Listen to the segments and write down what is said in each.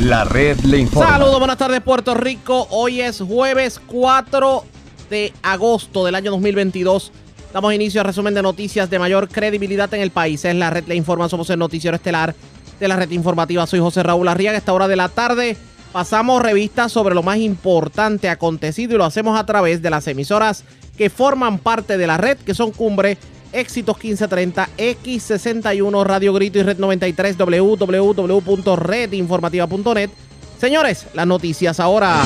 La red le informa. Saludos, buenas tardes Puerto Rico. Hoy es jueves 4 de agosto del año 2022. Damos inicio al resumen de noticias de mayor credibilidad en el país. Es la red le informa, somos el noticiero estelar de la red informativa. Soy José Raúl Arriaga. A esta hora de la tarde pasamos revistas sobre lo más importante acontecido y lo hacemos a través de las emisoras que forman parte de la red, que son Cumbre, Éxitos 1530, X61, Radio Grito y Red 93, www.redinformativa.net. Señores, las noticias ahora.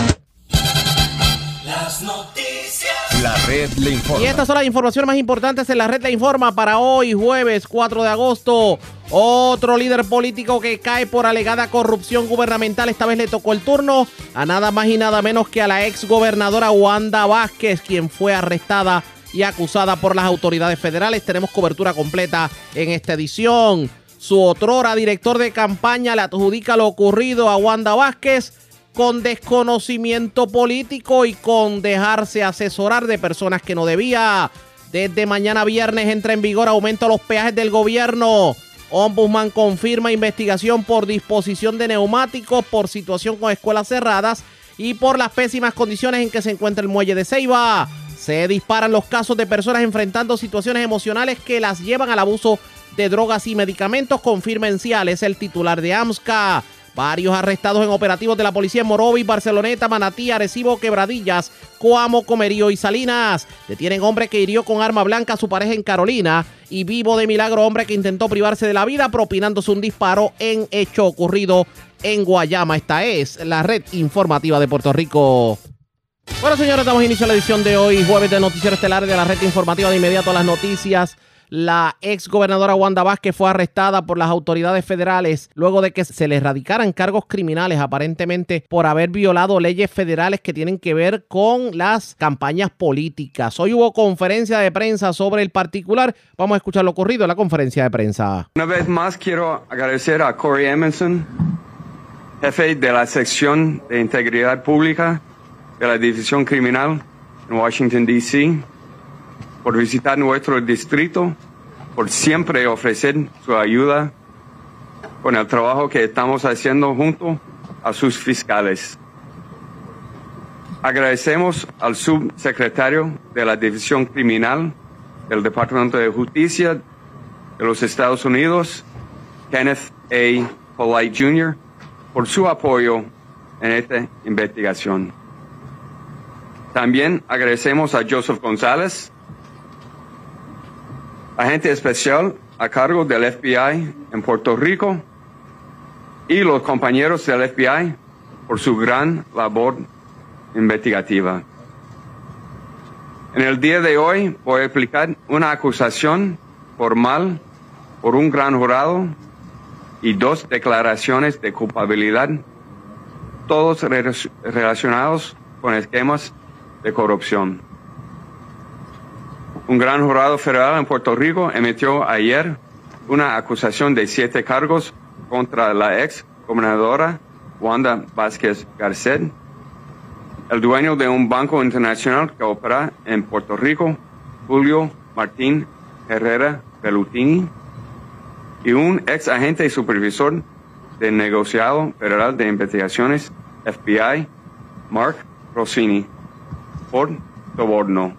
Las noticias. La red le informa. Y estas son las informaciones más importantes en la red La Informa para hoy, jueves 4 de agosto. Otro líder político que cae por alegada corrupción gubernamental. Esta vez le tocó el turno a nada más y nada menos que a la ex gobernadora Wanda Vázquez, quien fue arrestada y acusada por las autoridades federales. Tenemos cobertura completa en esta edición. Su otrora director de campaña le adjudica lo ocurrido a Wanda Vázquez con desconocimiento político y con dejarse asesorar de personas que no debía. Desde mañana viernes entra en vigor aumento a los peajes del gobierno. Ombudsman confirma investigación por disposición de neumáticos, por situación con escuelas cerradas y por las pésimas condiciones en que se encuentra el muelle de Ceiba. Se disparan los casos de personas enfrentando situaciones emocionales que las llevan al abuso de drogas y medicamentos, confirma Enciales, el titular de AMSCA. Varios arrestados en operativos de la policía en Morovis, Barceloneta, Manatí, Arecibo, Quebradillas, Coamo, Comerío y Salinas. Detienen hombre que hirió con arma blanca a su pareja en Carolina y vivo de milagro hombre que intentó privarse de la vida propinándose un disparo en hecho ocurrido en Guayama. Esta es la red informativa de Puerto Rico. Bueno, señores, damos inicio a la edición de hoy, jueves de Noticiero Estelar de la red informativa de inmediato a las noticias. La ex gobernadora Wanda Vázquez fue arrestada por las autoridades federales luego de que se le erradicaran cargos criminales, aparentemente por haber violado leyes federales que tienen que ver con las campañas políticas. Hoy hubo conferencia de prensa sobre el particular. Vamos a escuchar lo ocurrido en la conferencia de prensa. Una vez más quiero agradecer a Corey Emerson, jefe de la sección de integridad pública de la División Criminal en Washington, D.C., por visitar nuestro distrito, por siempre ofrecer su ayuda con el trabajo que estamos haciendo junto a sus fiscales. Agradecemos al subsecretario de la División Criminal del Departamento de Justicia de los Estados Unidos, Kenneth A. Polite Jr., por su apoyo en esta investigación. También agradecemos a Joseph González, agente especial a cargo del FBI en Puerto Rico, y los compañeros del FBI por su gran labor investigativa. En el día de hoy voy a explicar una acusación formal por un gran jurado y dos declaraciones de culpabilidad, todos relacionados con esquemas de corrupción. Un gran jurado federal en Puerto Rico emitió ayer una acusación de siete cargos contra la ex gobernadora Wanda Vázquez Garcet, el dueño de un banco internacional que opera en Puerto Rico, Julio Martín Herrera Pelutini, y un ex agente y supervisor del negociado federal de investigaciones FBI, Mark Rossini, por soborno.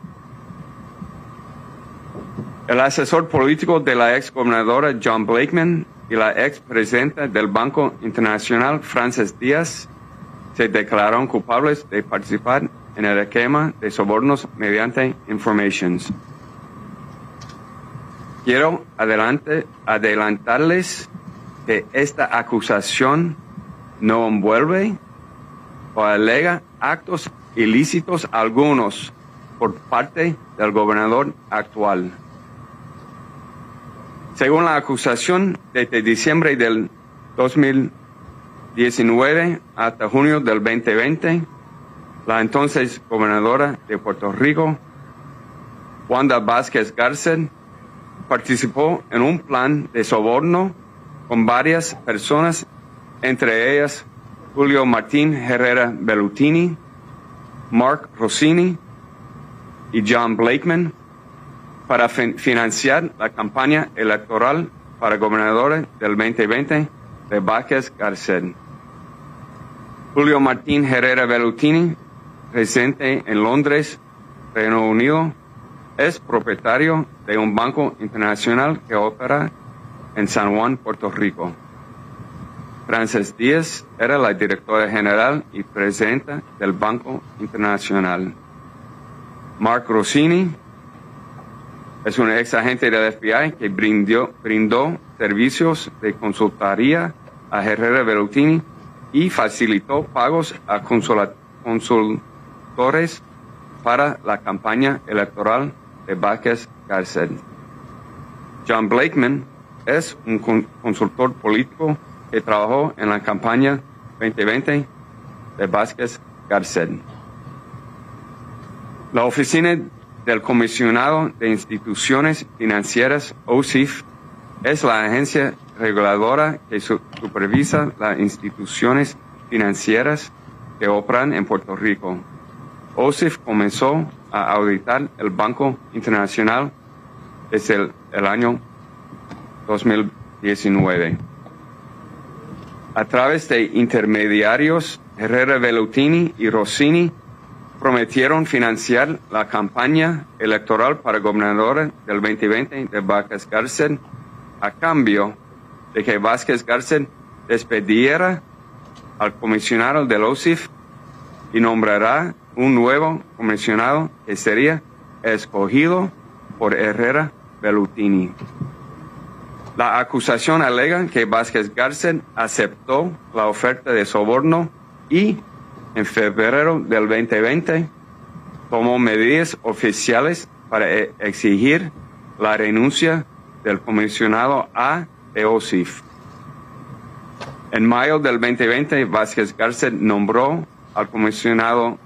El asesor político de la ex gobernadora John Blakeman y la ex presidenta del Banco Internacional Frances Díaz se declararon culpables de participar en el esquema de sobornos mediante informations. Quiero adelante, adelantarles que esta acusación no envuelve o alega actos ilícitos algunos por parte del gobernador actual. Según la acusación, desde diciembre del 2019 hasta junio del 2020, la entonces gobernadora de Puerto Rico, Wanda Vázquez Garcet, participó en un plan de soborno con varias personas, entre ellas Julio Martín Herrera Bellutini, Mark Rossini y John Blakeman, para financiar la campaña electoral para gobernadores del 2020 de Vázquez Garcet. Julio Martín Herrera Bellutini, residente en Londres, Reino Unido, es propietario de un banco internacional que opera en San Juan, Puerto Rico. Frances Díaz era la directora general y presidenta del Banco Internacional. Mark Rossini es un ex agente del FBI que brindó, servicios de consultoría a Herrera Bellutini y facilitó pagos a consultores para la campaña electoral de Vázquez Garcet. John Blakeman es un con- consultor político que trabajó en la campaña 2020 de Vázquez Garcet. La oficina del comisionado de instituciones financieras, OSIF, es la agencia reguladora que su- supervisa las instituciones financieras que operan en Puerto Rico. OSIF comenzó a auditar el Banco Internacional desde el año 2019. A través de intermediarios, Herrera Bellutini y Rossini prometieron financiar la campaña electoral para gobernador del 2020 de Vázquez Garcet a cambio de que Vázquez Garcet despediera al comisionado del OSIF y nombrará un nuevo comisionado que sería escogido por Herrera Bellutini. La acusación alega que Vázquez Garcet aceptó la oferta de soborno y en febrero del 2020 tomó medidas oficiales para e- exigir la renuncia del comisionado A de. En mayo del 2020, Vázquez Garcet nombró al comisionado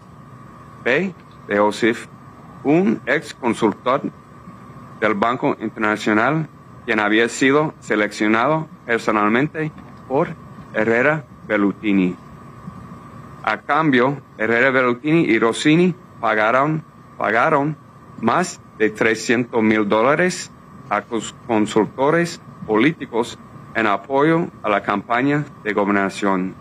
B de un ex consultor del Banco Internacional quien había sido seleccionado personalmente por Herrera Bellutini. A cambio, Herrera Bellutini y Rossini pagaron, pagaron más de 300 mil dólares a cons- consultores políticos en apoyo a la campaña de gobernación.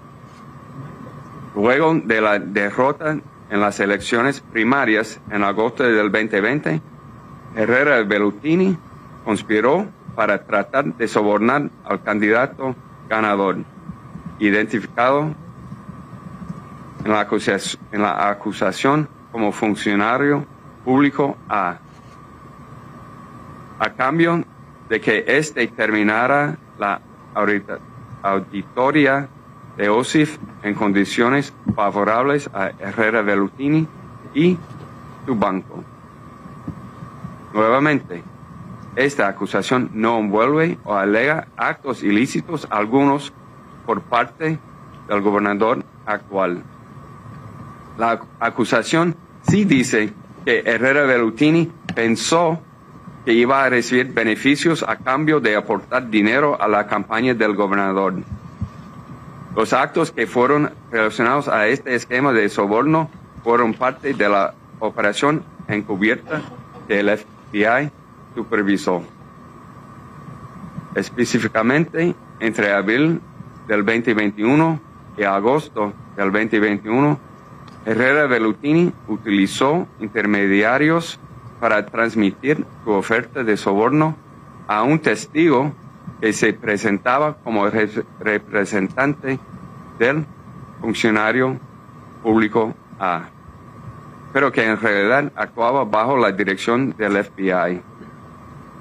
Luego de la derrota en las elecciones primarias en agosto del 2020, Herrera Bellutini conspiró para tratar de sobornar al candidato ganador, identificado en la, acusación, como funcionario público A. A cambio de que éste terminara la auditoría de OSIF en condiciones favorables a Herrera Bellutini y su banco. Nuevamente, esta acusación no envuelve o alega actos ilícitos algunos por parte del gobernador actual. La ac- acusación sí dice que Herrera Bellutini pensó que iba a recibir beneficios a cambio de aportar dinero a la campaña del gobernador. Los actos que fueron relacionados a este esquema de soborno fueron parte de la operación encubierta que el FBI supervisó. Específicamente, entre abril del 2021 y agosto del 2021, Herrera Bellutini utilizó intermediarios para transmitir su oferta de soborno a un testigo que se presentaba como re- representante del funcionario público A, pero que en realidad actuaba bajo la dirección del FBI.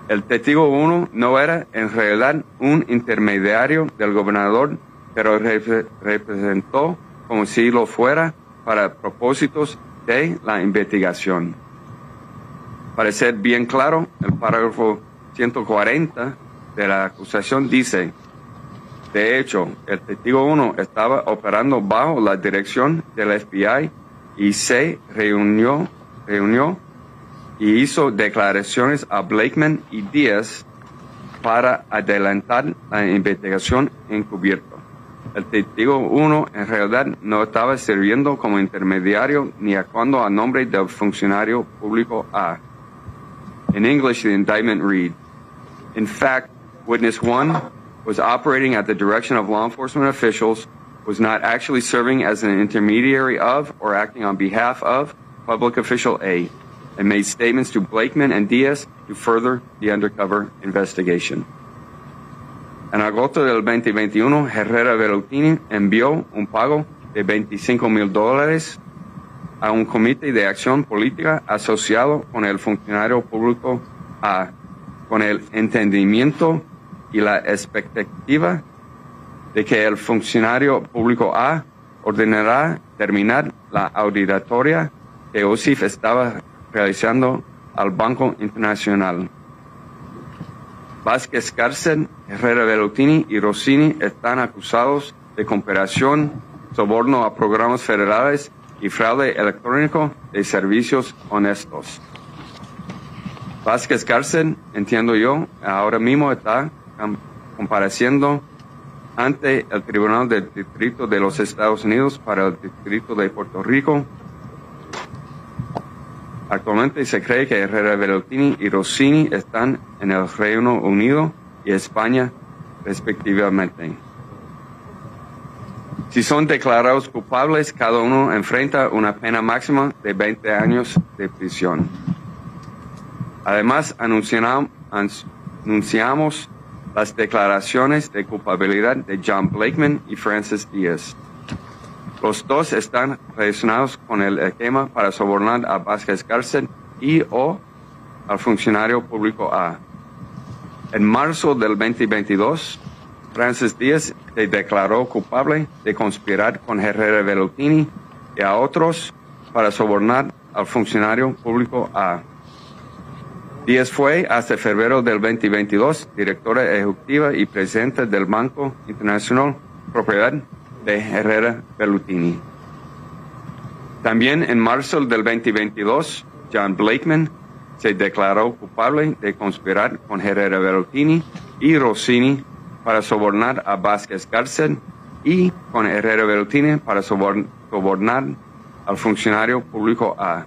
El testigo 1 no era en realidad un intermediario del gobernador, pero repre- representó como si lo fuera para propósitos de la investigación. Para ser bien claro, el parágrafo 140 de la acusación dice, de hecho, el testigo 1 estaba operando bajo la dirección del FBI y se reunió, reunió y hizo declaraciones a Blakeman y Díaz para adelantar la investigación encubierta. El testigo 1 en realidad no estaba sirviendo como intermediario ni actuando a nombre del funcionario público A. In English, the indictment read, In fact, witness 1 was operating at the direction of law enforcement officials was not actually serving as an intermediary of or acting on behalf of public official A and made statements to Blakeman and Diaz to further the undercover investigation. En agosto del 2021, Herrera Velutini envió un pago de 25 mil dólares a un comité de acción política asociado con el funcionario público A, con el entendimiento y la expectativa de que el funcionario público A ordenará terminar la auditoría que OSIF estaba realizando al Banco Internacional. Vázquez Cárcel, Herrera Velutini y Rossini están acusados de cooperación, soborno a programas federales y fraude electrónico de servicios honestos. Vázquez Cárcel, entiendo yo, ahora mismo está compareciendo ante el Tribunal del Distrito de los Estados Unidos para el Distrito de Puerto Rico Actualmente se cree que Herrera Velutini y Rossini están en el Reino Unido y España respectivamente. Si son declarados culpables, cada uno enfrenta una pena máxima de 20 años de prisión. Además, anunciamos las declaraciones de culpabilidad de John Blakeman y Francis Diaz. Los dos están relacionados con el esquema para sobornar a Vázquez Cárcel y o al funcionario público A. En marzo del 2022, Francis Díaz se declaró culpable de conspirar con Herrera Velutini y a otros para sobornar al funcionario público A. Díaz fue hasta febrero del 2022 directora ejecutiva y presidente del Banco Internacional Propiedad de Herrera Bellutini. También en marzo del 2022, John Blakeman se declaró culpable de conspirar con Herrera Bellutini y Rossini para sobornar a Vázquez Cárcel y con Herrera Bellutini para sobornar al funcionario público A.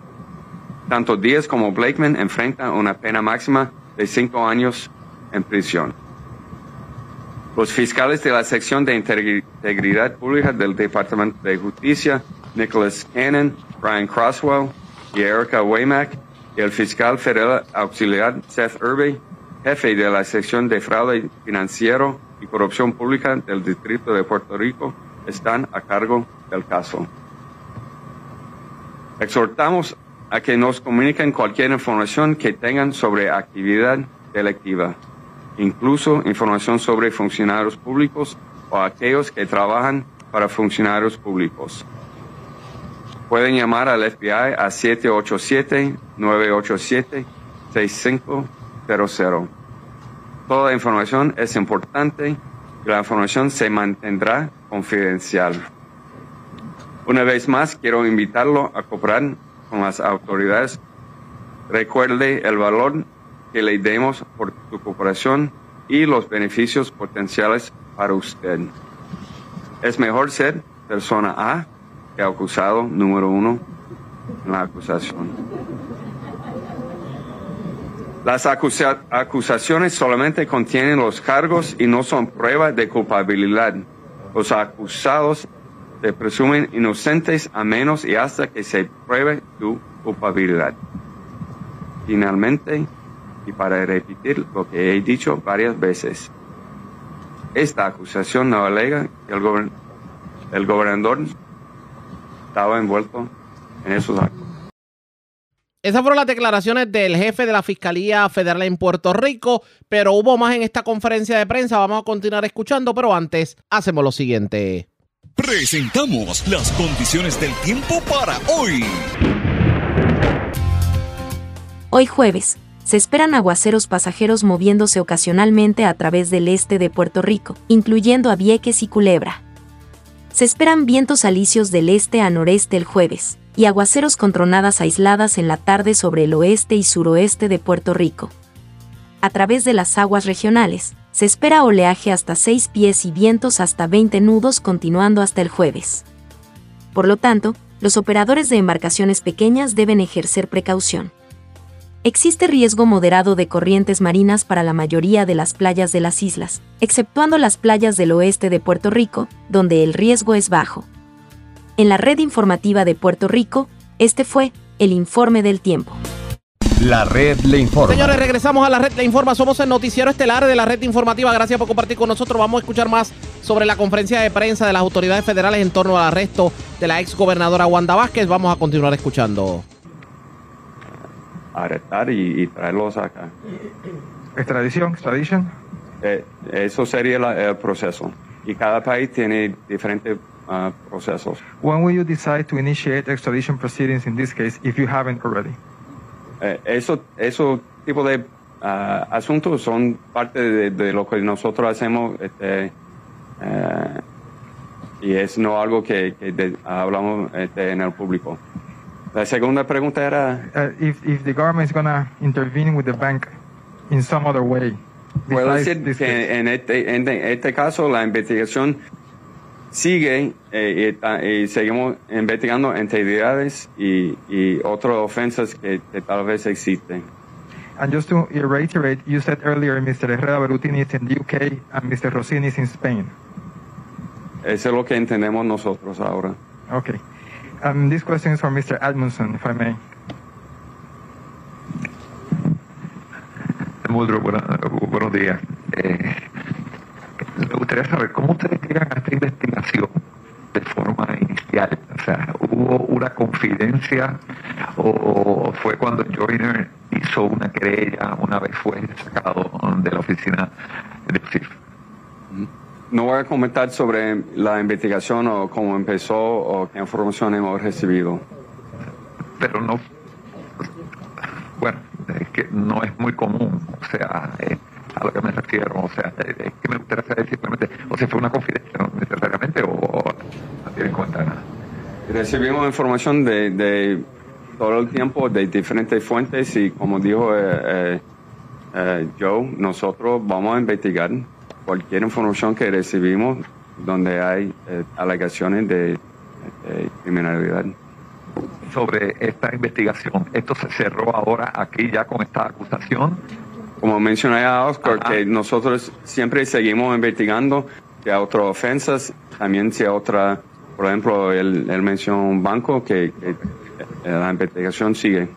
Tanto Díaz como Blakeman enfrentan una pena máxima de cinco años en prisión. Los fiscales de la sección de integridad pública del Departamento de Justicia, Nicholas Cannon, Brian Crosswell y Erica Waymack, y el fiscal federal auxiliar Seth Irby, jefe de la sección de fraude financiero y corrupción pública del Distrito de Puerto Rico, están a cargo del caso. Exhortamos a que nos comuniquen cualquier información que tengan sobre actividad delictiva incluso información sobre funcionarios públicos o aquellos que trabajan para funcionarios públicos. Pueden llamar al FBI a 787-987-6500. Toda información es importante y la información se mantendrá confidencial. Una vez más, quiero invitarlo a cooperar con las autoridades. Recuerde el valor que le demos por tu cooperación y los beneficios potenciales para usted. Es mejor ser persona A que acusado número uno en la acusación. Las acusaciones solamente contienen los cargos y no son prueba de culpabilidad. Los acusados se presumen inocentes a menos y hasta que se pruebe su culpabilidad. Finalmente, y para repetir lo que he dicho varias veces, esta acusación no alega que el, el gobernador estaba envuelto en esos actos. Esas fueron las declaraciones del jefe de la Fiscalía Federal en Puerto Rico, pero hubo más en esta conferencia de prensa. Vamos a continuar escuchando, pero antes hacemos lo siguiente. Presentamos las condiciones del tiempo para hoy. Hoy jueves, se esperan aguaceros pasajeros moviéndose ocasionalmente a través del este de Puerto Rico, incluyendo a Vieques y Culebra. Se esperan vientos alisios del este a noreste el jueves, y aguaceros con tronadas aisladas en la tarde sobre el oeste y suroeste de Puerto Rico. A través de las aguas regionales, se espera oleaje hasta 6 pies y vientos hasta 20 nudos continuando hasta el jueves. Por lo tanto, los operadores de embarcaciones pequeñas deben ejercer precaución. Existe riesgo moderado de corrientes marinas para la mayoría de las playas de las islas, exceptuando las playas del oeste de Puerto Rico, donde el riesgo es bajo. En la red informativa de Puerto Rico, este fue el informe del tiempo. La red le informa. Señores, regresamos a la red Le Informa. Somos el noticiero estelar de la red informativa. Gracias por compartir con nosotros. Vamos a escuchar más sobre la conferencia de prensa de las autoridades federales en torno al arresto de la ex gobernadora Wanda Vázquez. Vamos a continuar escuchando. Arrestar y, y traerlos acá. Extradición, extradition. Eh, eso sería la- el proceso. Y cada país tiene diferentes ah, procesos. When will you decide to initiate extradition proceedings in this case if you haven't already? Eh, eso, esos tipos de ah, asuntos son parte de, de lo que nosotros hacemos este, eh, y es no algo que, que de- hablamos este, en el público. La segunda pregunta era, Uh, if, if the government is going to intervene with the bank in some other way. puedo decir this case? que en este, en este caso la investigación sigue eh, y, y seguimos investigando entidades y, y otras ofensas que, que tal vez existen. And just to reiterate, you said earlier Mr. Herrera Berutini is in the UK and Mr. Rossini is in Spain. Eso es lo que entendemos nosotros ahora. Okay. Um, this question is for Mr. Edmondson, if I may. Muldrow, buena- buenos días. Eh, me gustaría saber cómo ustedes llegan a esta investigación de forma inicial. O sea, ¿hubo una confidencia o fue cuando Joyner hizo una querella una vez fue sacado de la oficina de CIF? No voy a comentar sobre la investigación o cómo empezó o qué información hemos recibido. Pero no, bueno, es que no es muy común, o sea, eh, a lo que me refiero, o sea, eh, es que me gustaría saber simplemente, o si fue una confidencia no necesariamente o, o no tienen en cuenta nada. Recibimos información de, de todo el tiempo de diferentes fuentes y como dijo eh, eh, eh, Joe, nosotros vamos a investigar cualquier información que recibimos donde hay eh, alegaciones de, de criminalidad. sobre esta investigación. Esto se cerró ahora aquí ya con esta acusación. Como mencioné a Oscar, Ajá. que nosotros siempre seguimos investigando que hay otras ofensas, también si hay otra, por ejemplo, él, él mencionó un banco que, que, eh, la investigación sigue.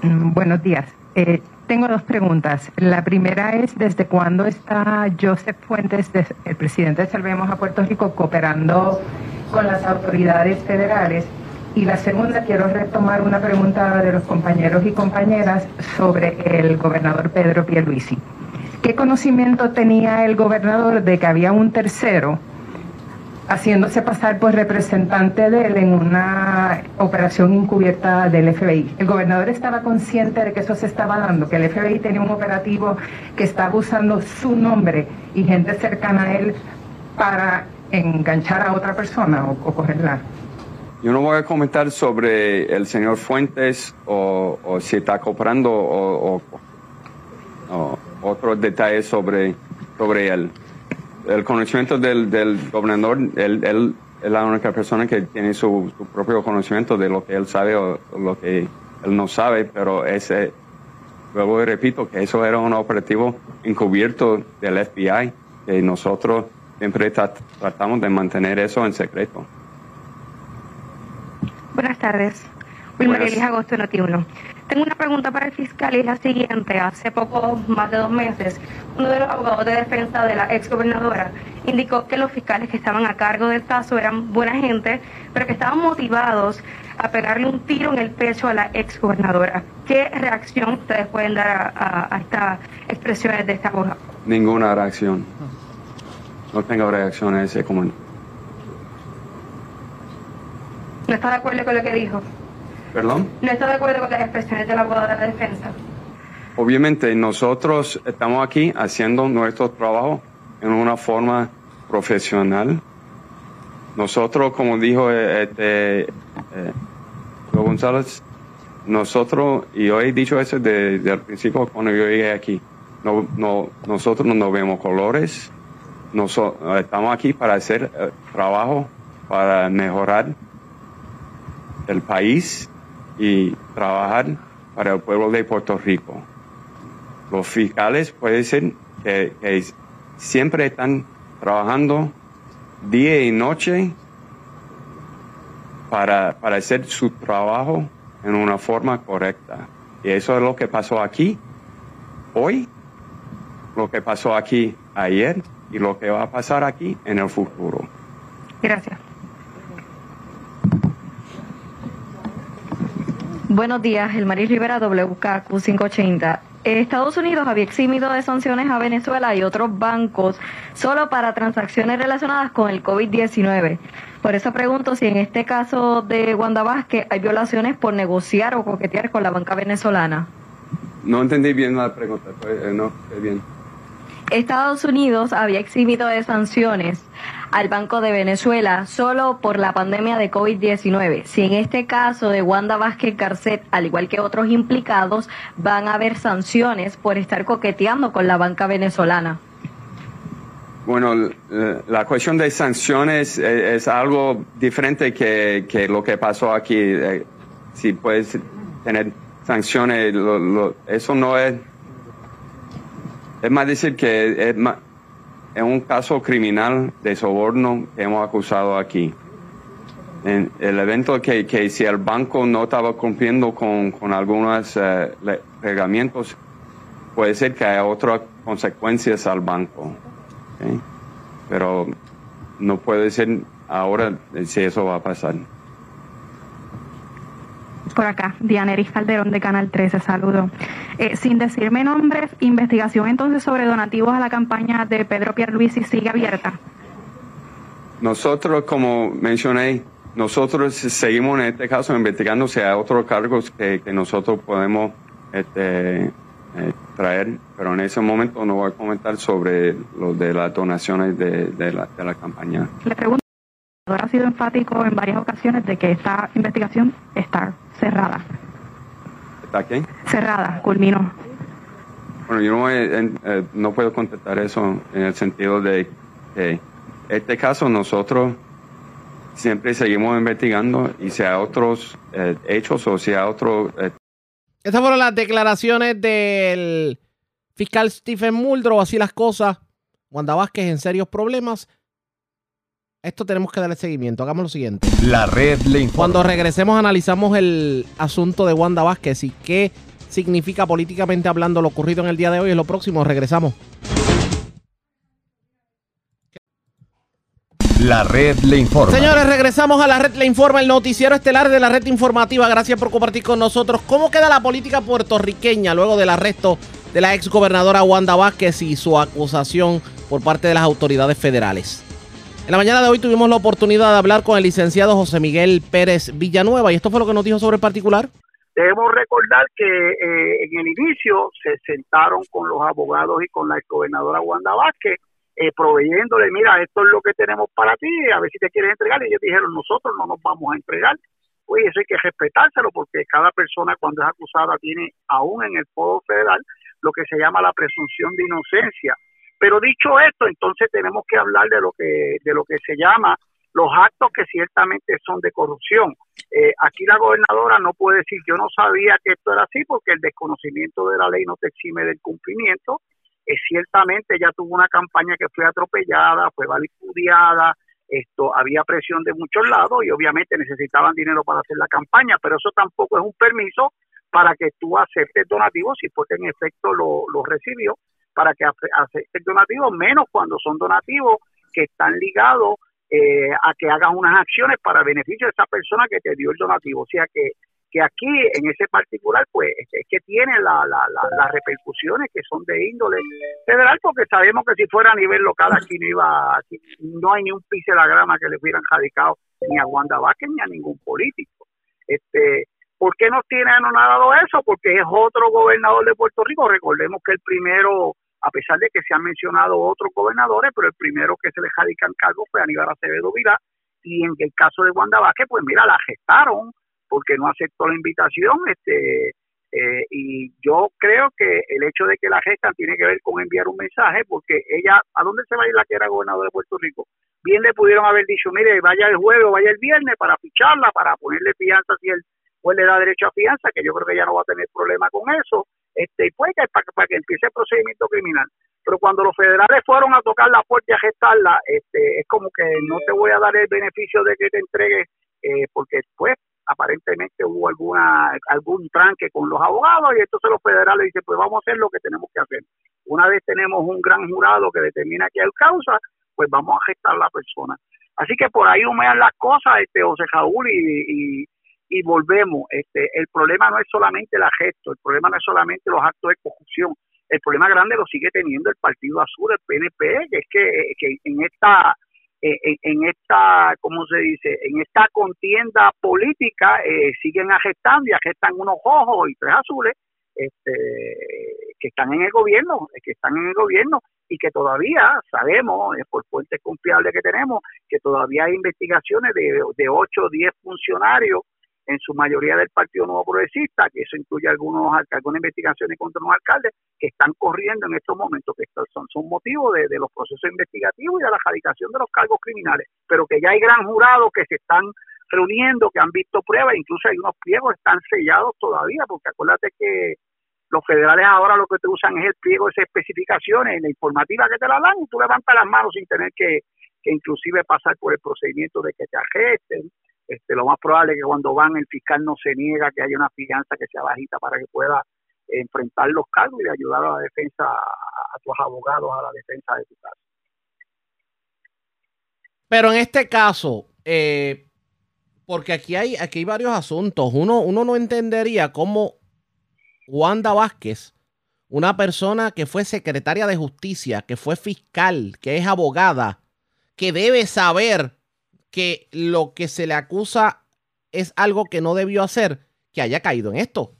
Mm, Buenos días. Eh, tengo dos preguntas. La primera es, ¿desde cuándo está Joseph Fuentes, el presidente de Salvemos a Puerto Rico, cooperando con las autoridades federales? Y la segunda, quiero retomar una pregunta de los compañeros y compañeras sobre el gobernador Pedro Pierluisi. ¿Qué conocimiento tenía el gobernador de que había un tercero haciéndose pasar por representante de él en una operación encubierta del FBI. El gobernador estaba consciente de que eso se estaba dando, que el FBI tenía un operativo que estaba usando su nombre y gente cercana a él para enganchar a otra persona o, cogerla. Yo no voy a comentar sobre el señor Fuentes o, si está cooperando o, o- o otros detalles sobre, sobre él. El conocimiento del, del gobernador, él, él es la única persona que tiene su, su propio conocimiento de lo que él sabe o, o lo que él no sabe, pero ese, luego repito que eso era un operativo encubierto del FBI, que nosotros siempre tra- tratamos de mantener eso en secreto. Buenas tardes. Elis Agosto, Noti1. Tengo una pregunta para el fiscal y es la siguiente. Hace poco, más de dos meses, uno de los abogados de defensa de la ex gobernadora indicó que los fiscales que estaban a cargo del caso eran buena gente, pero que estaban motivados a pegarle un tiro en el pecho a la ex gobernadora. ¿Qué reacción ustedes pueden dar a, a- a estas expresiones de esta abogado? Ninguna reacción. No tengo reacción a ese comentario. ¿No está de acuerdo con lo que dijo? ¿Perdón? ¿No está de acuerdo con las expresiones del abogado de la defensa? Obviamente nosotros estamos aquí haciendo nuestro trabajo en una forma profesional. Nosotros, como dijo eh, este, eh, González, nosotros, y yo he dicho eso desde, el principio cuando yo llegué aquí, no, no, nosotros no vemos colores, estamos aquí para hacer eh, trabajo, para mejorar del país y trabajar para el pueblo de Puerto Rico. Los fiscales puede ser que, que siempre están trabajando día y noche para, para hacer su trabajo en una forma correcta. Y eso es lo que pasó aquí hoy, lo que pasó aquí ayer y lo que va a pasar aquí en el futuro. Gracias. Buenos días, el Maris Rivera WKQ 580. Estados Unidos había eximido de sanciones a Venezuela y otros bancos solo para transacciones relacionadas con el COVID-19. Por eso pregunto si en este caso de Wanda Vázquez hay violaciones por negociar o coquetear con la banca venezolana. No entendí bien la pregunta, eh, no, bien. Estados Unidos había eximido de sanciones al Banco de Venezuela solo por la pandemia de COVID-19. Si en este caso de Wanda Vázquez Garcet, al igual que otros implicados, van a haber sanciones por estar coqueteando con la banca venezolana. Bueno, la cuestión de sanciones eh, es, algo diferente que, lo que pasó aquí. Eh, si puedes tener sanciones, eso no es... Es más decir que es, es un caso criminal de soborno que hemos acusado aquí. En el evento que, que si el banco no estaba cumpliendo con, con algunos eh, reglamentos, puede ser que haya otras consecuencias al banco. Pero no puede ser ahora si eso va a pasar. Por acá, Diana Eris Calderón de Canal 13, saludo. Eh, sin decirme nombres, investigación entonces sobre donativos a la campaña de Pedro Pierluisi sigue abierta. Nosotros, como mencioné, nosotros seguimos en este caso investigando si hay otros cargos que, nosotros podemos este, eh, traer, pero en ese momento no voy a comentar sobre lo de las donaciones de, de, la, de la campaña. Le pregunto, ha sido enfático en varias ocasiones de que esta investigación está cerrada. ¿Está qué? Cerrada, culminó. Bueno, yo no, eh, no puedo contestar eso en el sentido de que este caso nosotros siempre seguimos investigando y hay otros eh, hechos o hay otros... Eh, Estas fueron las declaraciones del fiscal Stephen Muldrow, así las cosas. Wanda Vázquez en serios problemas esto tenemos que darle seguimiento. Hagamos lo siguiente. La red le informa. Cuando regresemos analizamos el asunto de Wanda Vázquez y qué significa políticamente hablando lo ocurrido en el día de hoy. Es lo próximo. Regresamos. La red le informa. Señores, regresamos a la red le informa, el noticiero estelar de la red informativa. Gracias por compartir con nosotros. ¿Cómo queda la política puertorriqueña luego del arresto de la ex gobernadora Wanda Vázquez y su acusación por parte de las autoridades federales? En la mañana de hoy tuvimos la oportunidad de hablar con el licenciado José Miguel Pérez Villanueva y esto fue lo que nos dijo sobre el particular. Debemos recordar que eh, en el inicio se sentaron con los abogados y con la gobernadora Wanda Vázquez, eh, proveyéndole, mira, esto es lo que tenemos para ti, a ver si te quieres entregar. Y ellos dijeron, nosotros no nos vamos a entregar. Pues eso hay que respetárselo porque cada persona cuando es acusada tiene, aún en el Foro Federal, lo que se llama la presunción de inocencia. Pero dicho esto, entonces tenemos que hablar de lo que de lo que se llama los actos que ciertamente son de corrupción. Eh, aquí la gobernadora no puede decir yo no sabía que esto era así porque el desconocimiento de la ley no te exime del cumplimiento. Eh, ciertamente ella tuvo una campaña que fue atropellada, fue valipudiada, esto había presión de muchos lados y obviamente necesitaban dinero para hacer la campaña, pero eso tampoco es un permiso para que tú aceptes donativos si fue que en efecto lo, lo recibió para que acepten donativos, menos cuando son donativos que están ligados eh, a que hagas unas acciones para beneficio de esa persona que te dio el donativo. O sea que, que aquí, en ese particular, pues es que tiene la, la, las repercusiones que son de índole federal, porque sabemos que si fuera a nivel local aquí no iba, aquí no hay ni un piso de la grama que le hubieran radicado ni a Wanda Vázquez ni a ningún político. Este, ¿Por qué nos tiene anonadado eso? Porque es otro gobernador de Puerto Rico. Recordemos que el primero a pesar de que se han mencionado otros gobernadores, pero el primero que se le radica en cargo fue Aníbal Acevedo Vilá, y en el caso de Wanda Vázquez, pues mira, la gestaron porque no aceptó la invitación, este eh, y yo creo que el hecho de que la gestan tiene que ver con enviar un mensaje, porque ella, ¿a dónde se va a ir la que era gobernadora de Puerto Rico? bien le pudieron haber dicho, mire, vaya el jueves vaya el viernes para ficharla, para ponerle fianza si el juez le da derecho a fianza, que yo creo que ya no va a tener problema con eso, este, pues para, para que empiece el procedimiento criminal. Pero cuando los federales fueron a tocar la puerta y a gestarla, este, es como que no te voy a dar el beneficio de que te entregue, eh, porque pues aparentemente hubo alguna algún tranque con los abogados y entonces los federales dicen pues vamos a hacer lo que tenemos que hacer. Una vez tenemos un gran jurado que determina que hay causa, pues vamos a gestar la persona. Así que por ahí humean las cosas, este José Jaúl, y, y, y volvemos. Este, el problema no es solamente la gesto, el problema no es solamente los actos de corrupción, el problema grande lo sigue teniendo el Partido Azul, el PNP, que es que, en esta en, esta, ¿cómo se dice? En esta contienda política eh, siguen agestando y agestan unos ojos y tres azules este, que están en el gobierno, que están en el gobierno y que todavía sabemos, por fuentes confiables que tenemos, que todavía hay investigaciones de, de 8 o 10 funcionarios en su mayoría del Partido Nuevo Progresista, que eso incluye algunos algunas investigaciones contra los alcaldes, que están corriendo en estos momentos, que son, son motivos de, los procesos investigativos y de la erradicación de los cargos criminales, pero que ya hay gran jurados que se están reuniendo, que han visto pruebas, incluso hay unos pliegos que están sellados todavía, porque acuérdate que los federales ahora lo que te usan es el pliego de esas especificaciones, la informativa que te la dan y tú levantas las manos sin tener que, que inclusive pasar por el procedimiento de que te arresten, este, lo más probable es que cuando van el fiscal no se niega que haya una fianza que sea bajita para que pueda enfrentar los cargos y ayudar a la defensa, a tus abogados a la defensa de tu caso. Pero en este caso, eh, porque aquí hay, aquí hay varios asuntos, uno, uno no entendería cómo Wanda Vázquez, una persona que fue secretaria de justicia, que fue fiscal, que es abogada, que debe saber que lo que se le acusa es algo que no debió hacer, que haya caído en esto.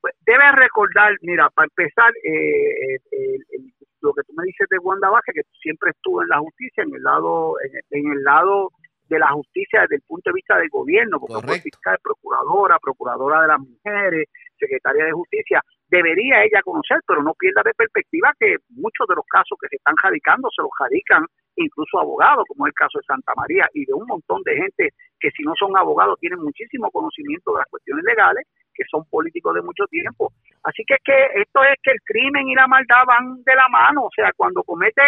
Pues debes recordar, mira, para empezar, eh, eh, el, lo que tú me dices de Wanda Vázquez, que siempre estuvo en la justicia, en el lado, en el, en el lado de la justicia desde el punto de vista del gobierno, porque fue fiscal, procuradora, procuradora de las mujeres, secretaria de justicia, debería ella conocer, pero no pierda de perspectiva que muchos de los casos que se están radicando se los radican incluso abogados, como es el caso de Santa María, y de un montón de gente que si no son abogados tienen muchísimo conocimiento de las cuestiones legales, que son políticos de mucho tiempo. Así que que esto es que el crimen y la maldad van de la mano, o sea, cuando comete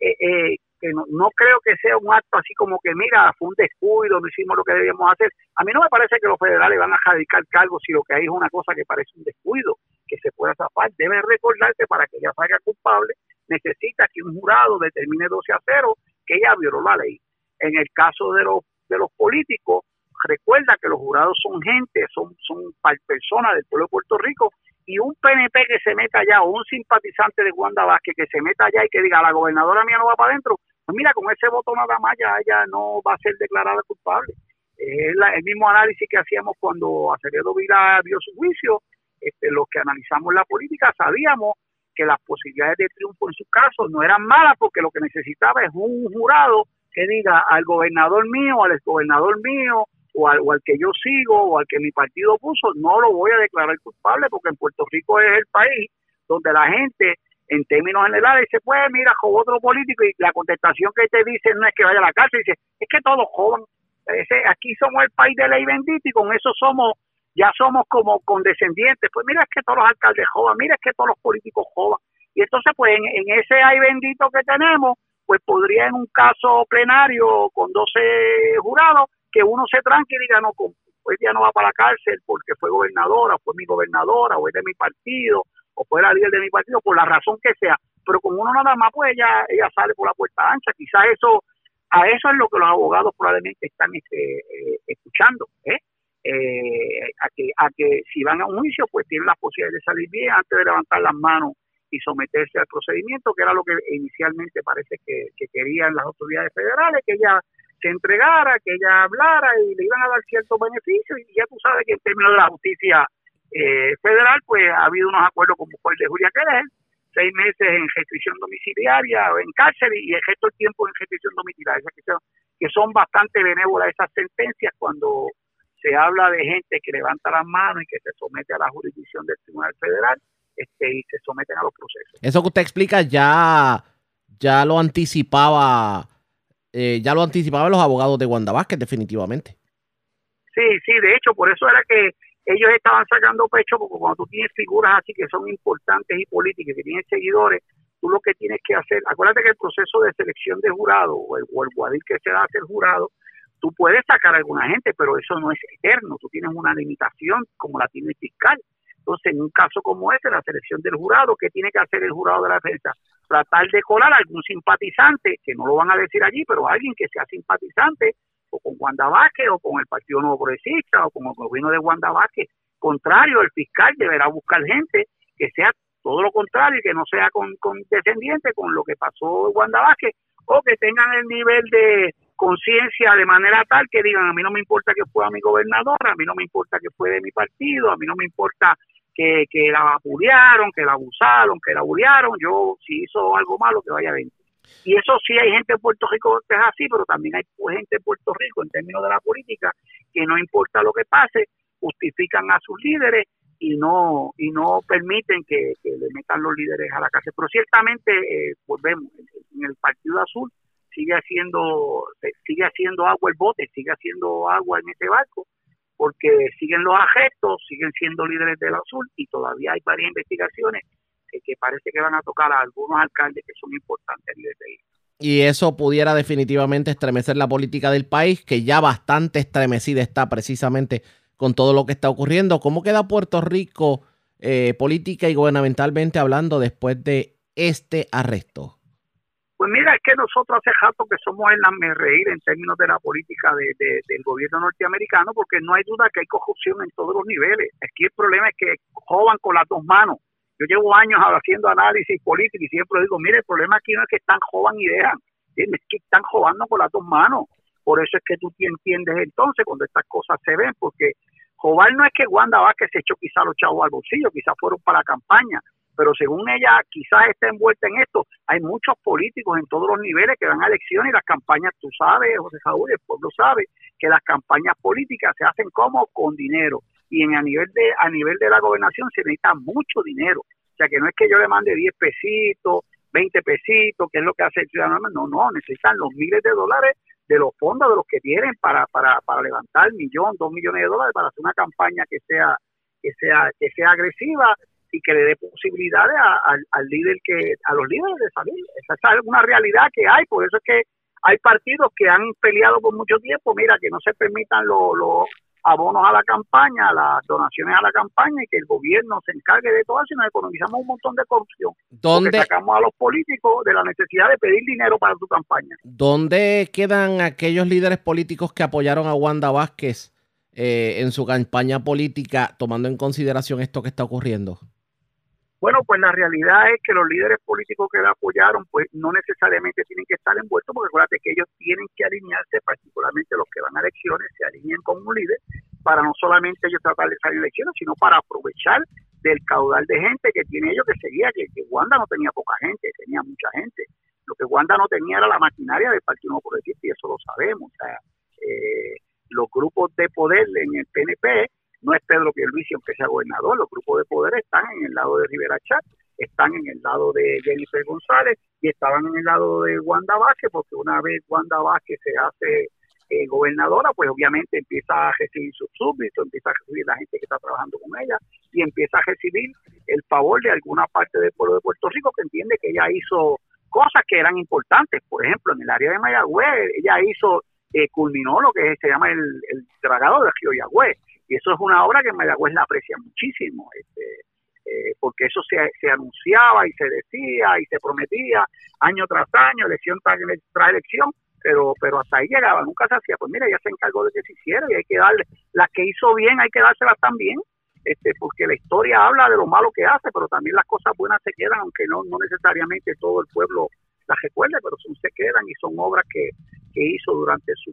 eh, eh, que no, no, creo que sea un acto así como que, mira, fue un descuido, no hicimos lo que debíamos hacer. A mí no me parece que los federales van a radicar cargos si lo que hay es una cosa que parece un descuido, que se pueda zafar. Debe recordarse para que ella salga culpable, necesita que un jurado determine 12 a 0 que ella violó la ley. En el caso de los, de los políticos, recuerda que los jurados son gente, son, son personas del pueblo de Puerto Rico y un PNP que se meta allá o un simpatizante de Wanda Vázquez que se meta allá y que diga la gobernadora mía no va para adentro, pues mira, con ese voto nada más ya ella no va a ser declarada culpable. Es el mismo análisis que hacíamos cuando Acevedo Vila dio su juicio, este, los que analizamos la política sabíamos que las posibilidades de triunfo en su caso no eran malas porque lo que necesitaba es un jurado que diga al gobernador mío, al exgobernador mío, o al, o al, que yo sigo o al que mi partido puso, no lo voy a declarar culpable porque en Puerto Rico es el país donde la gente en términos generales, dice, pues mira, jugó otro político y la contestación que te dice no es que vaya a la cárcel, dice, es que todos jodan. Aquí somos el país de ley bendita y con eso somos, ya somos como condescendientes. Pues mira, es que todos los alcaldes jodan, mira, es que todos los políticos jodan. Y entonces, pues en, en ese ay bendito que tenemos, pues podría en un caso plenario con 12 jurados, que uno se tranque y diga, no, pues ya no va para la cárcel porque fue gobernadora, fue mi gobernadora, o es de mi partido, o fue la líder de mi partido, por la razón que sea, pero con uno nada más, pues ella, ella sale por la puerta ancha. Quizás eso, a eso es lo que los abogados probablemente están este, eh, escuchando, ¿eh? Eh, a, que, a que si van a un juicio, pues tienen la posibilidad de salir bien antes de levantar las manos y someterse al procedimiento, que era lo que inicialmente parece que, que querían las autoridades federales, que ella se entregara, que ella hablara y le iban a dar ciertos beneficios. Y ya tú sabes que en términos de la justicia eh, federal, pues ha habido unos acuerdos como fue el de Julia Querés, seis meses en restricción domiciliaria o en cárcel y el resto del tiempo en restricción domiciliaria, que son bastante benévolas esas sentencias cuando se habla de gente que levanta las manos y que se somete a la jurisdicción del Tribunal Federal este, y se someten a los procesos. Eso que usted explica ya, ya lo anticipaba eh, ya lo anticipaban los abogados de Wanda Vázquez, definitivamente. Sí, sí, de hecho, por eso era que ellos estaban sacando pecho, porque cuando tú tienes figuras así que son importantes y políticas, que tienen seguidores, tú lo que tienes que hacer, acuérdate que el proceso de selección de jurado o el, o el guadil que se da hacer jurado, tú puedes sacar a alguna gente, pero eso no es eterno, tú tienes una limitación como la tiene el fiscal. Entonces, en un caso como este, la selección del jurado, ¿qué tiene que hacer el jurado de la defensa? Tratar de colar a algún simpatizante, que no lo van a decir allí, pero alguien que sea simpatizante, o con Wanda Vázquez, o con el Partido Nuevo Progresista, o con el gobierno de Wanda Vázquez. Contrario, el fiscal deberá buscar gente que sea todo lo contrario y que no sea con, con descendiente con lo que pasó en Wanda Vázquez, o que tengan el nivel de conciencia de manera tal que digan, a mí no me importa que fuera mi gobernadora, a mí no me importa que fue de mi partido, a mí no me importa que, que la vapulearon, que la abusaron, que la bullearon, yo si hizo algo malo que vaya a ver. Y eso sí hay gente en Puerto Rico que es así, pero también hay gente en Puerto Rico en términos de la política que no importa lo que pase, justifican a sus líderes y no y no permiten que, que le metan los líderes a la cárcel. Pero ciertamente, eh, volvemos, en el Partido Azul sigue haciendo sigue haciendo agua el bote, sigue haciendo agua en ese barco, porque siguen los agestos, siguen siendo líderes del azul y todavía hay varias investigaciones que, parece que van a tocar a algunos alcaldes que son importantes a. Y eso pudiera definitivamente estremecer la política del país, que ya bastante estremecida está precisamente con todo lo que está ocurriendo. ¿Cómo queda Puerto Rico eh, política y gubernamentalmente hablando después de este arresto? Pues mira, es que nosotros hace rato que somos el reír en términos de la política de, de- del gobierno norteamericano, porque no hay duda que hay corrupción en todos los niveles. Aquí el problema es que jodan con las dos manos. Yo llevo años haciendo análisis político y siempre digo, mire, el problema aquí no es que están jodan y dejan, es que están jodando con las dos manos. Por eso es que tú te entiendes entonces cuando estas cosas se ven, porque jobar no es que Wanda Vázquez se echó quizá los chavos al bolsillo, quizás fueron para la campaña, pero según ella quizás está envuelta en esto, hay muchos políticos en todos los niveles que dan a elecciones y las campañas, tú sabes, José Saúl, el pueblo sabe que las campañas políticas se hacen como con dinero. Y en a nivel de a nivel de la gobernación se necesita mucho dinero. O sea que no es que yo le mande 10 pesitos, 20 pesitos, que es lo que hace el ciudadano, no, no, necesitan los miles de dólares de los fondos de los que tienen para, para, para levantar millón, dos millones de dólares para hacer una campaña que sea que sea que sea agresiva y que le dé posibilidades a- al- al líder que a los líderes de salir. Esa es una realidad que hay por eso es que hay partidos que han peleado por mucho tiempo mira que no se permitan los los abonos a la campaña las donaciones a la campaña y que el gobierno se encargue de todo eso y nos economizamos un montón de corrupción. ¿Dónde- porque sacamos a los políticos de la necesidad de pedir dinero para su campaña. ¿Dónde quedan aquellos líderes políticos que apoyaron a Wanda Vázquez eh, en su campaña política, tomando en consideración esto que está ocurriendo? Bueno, pues la realidad es que los líderes políticos que la apoyaron, pues no necesariamente tienen que estar envueltos, porque acuérdate que ellos tienen que alinearse, particularmente los que van a elecciones, se alineen con un líder, para no solamente ellos tratar de salir elecciones, sino para aprovechar del caudal de gente que tiene ellos que seguía, que, que Wanda no tenía poca gente, tenía mucha gente. Lo que Wanda no tenía era la maquinaria del Partido Nuevo Progresista, y eso lo sabemos. O sea, eh, los grupos de poder en el PNP no es Pedro Pierluisi aunque sea gobernador, los grupos de poder están en el lado de Rivera Chat, están en el lado de Jennifer González y estaban en el lado de Wanda Vázquez, porque una vez Wanda Vázquez se hace eh, gobernadora, pues obviamente empieza a recibir sus súbditos, empieza a recibir la gente que está trabajando con ella y empieza a recibir el favor de alguna parte del pueblo de Puerto Rico que entiende que ella hizo cosas que eran importantes. Por ejemplo, en el área de Mayagüez, ella hizo, eh, culminó lo que se llama el, el dragado de Río. Y eso es una obra que Mayagüez la aprecia muchísimo, este, eh, porque eso se, anunciaba y se decía y se prometía año tras año, elección tras, tras elección, pero pero hasta ahí llegaba, nunca se hacía. Pues mira, ella se encargó de que se hiciera y hay que darle, las que hizo bien hay que dárselas también, este, porque la historia habla de lo malo que hace, pero también las cosas buenas se quedan, aunque no, no necesariamente todo el pueblo las recuerde, pero son, se quedan y son obras que, que hizo durante su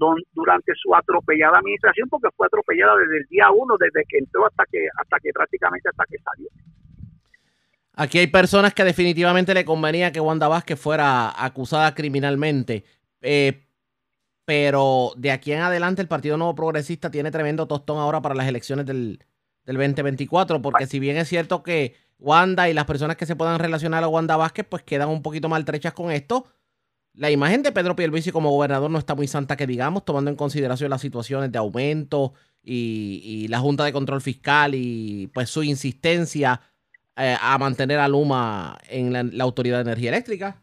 don- durante su atropellada administración, porque fue atropellada desde el día uno, desde que entró hasta que hasta que prácticamente hasta que salió. Aquí hay personas que definitivamente le convenía que Wanda Vázquez fuera acusada criminalmente. eh, pero de aquí en adelante el Partido Nuevo Progresista tiene tremendo tostón ahora para las elecciones del, del 2024. Porque si bien es cierto que Wanda y las personas que se puedan relacionar a Wanda Vázquez pues quedan un poquito maltrechas con esto, la imagen de Pedro Pierluisi como gobernador no está muy santa que digamos, tomando en consideración las situaciones de aumento y, y la Junta de Control Fiscal y pues su insistencia eh, a mantener a Luma en la, la Autoridad de Energía Eléctrica.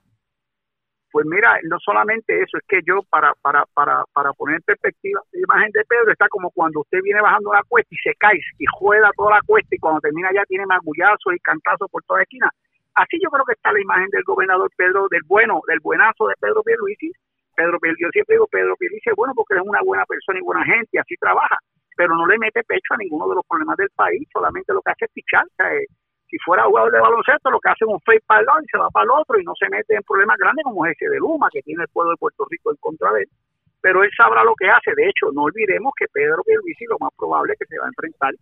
Pues mira, no solamente eso, es que yo para, para, para, para poner en perspectiva, la imagen de Pedro está como cuando usted viene bajando la cuesta y se cae y juega toda la cuesta y cuando termina ya tiene magullazos y cantazos por toda esquina. Así yo creo que está la imagen del gobernador Pedro, del bueno, del buenazo de Pedro Pierluisi. Pedro yo siempre digo Pedro Pierluisi es bueno porque es una buena persona y buena gente así trabaja, pero no le mete pecho a ninguno de los problemas del país, solamente lo que hace es pichar. Eh, si fuera jugador de baloncesto, lo que hace es un fake para el lado y se va para el otro y no se mete en problemas grandes como ese de Luma, que tiene el pueblo de Puerto Rico en contra de él. Pero él sabrá lo que hace. De hecho, no olvidemos que Pedro Pierluisi lo más probable es que se va a enfrentar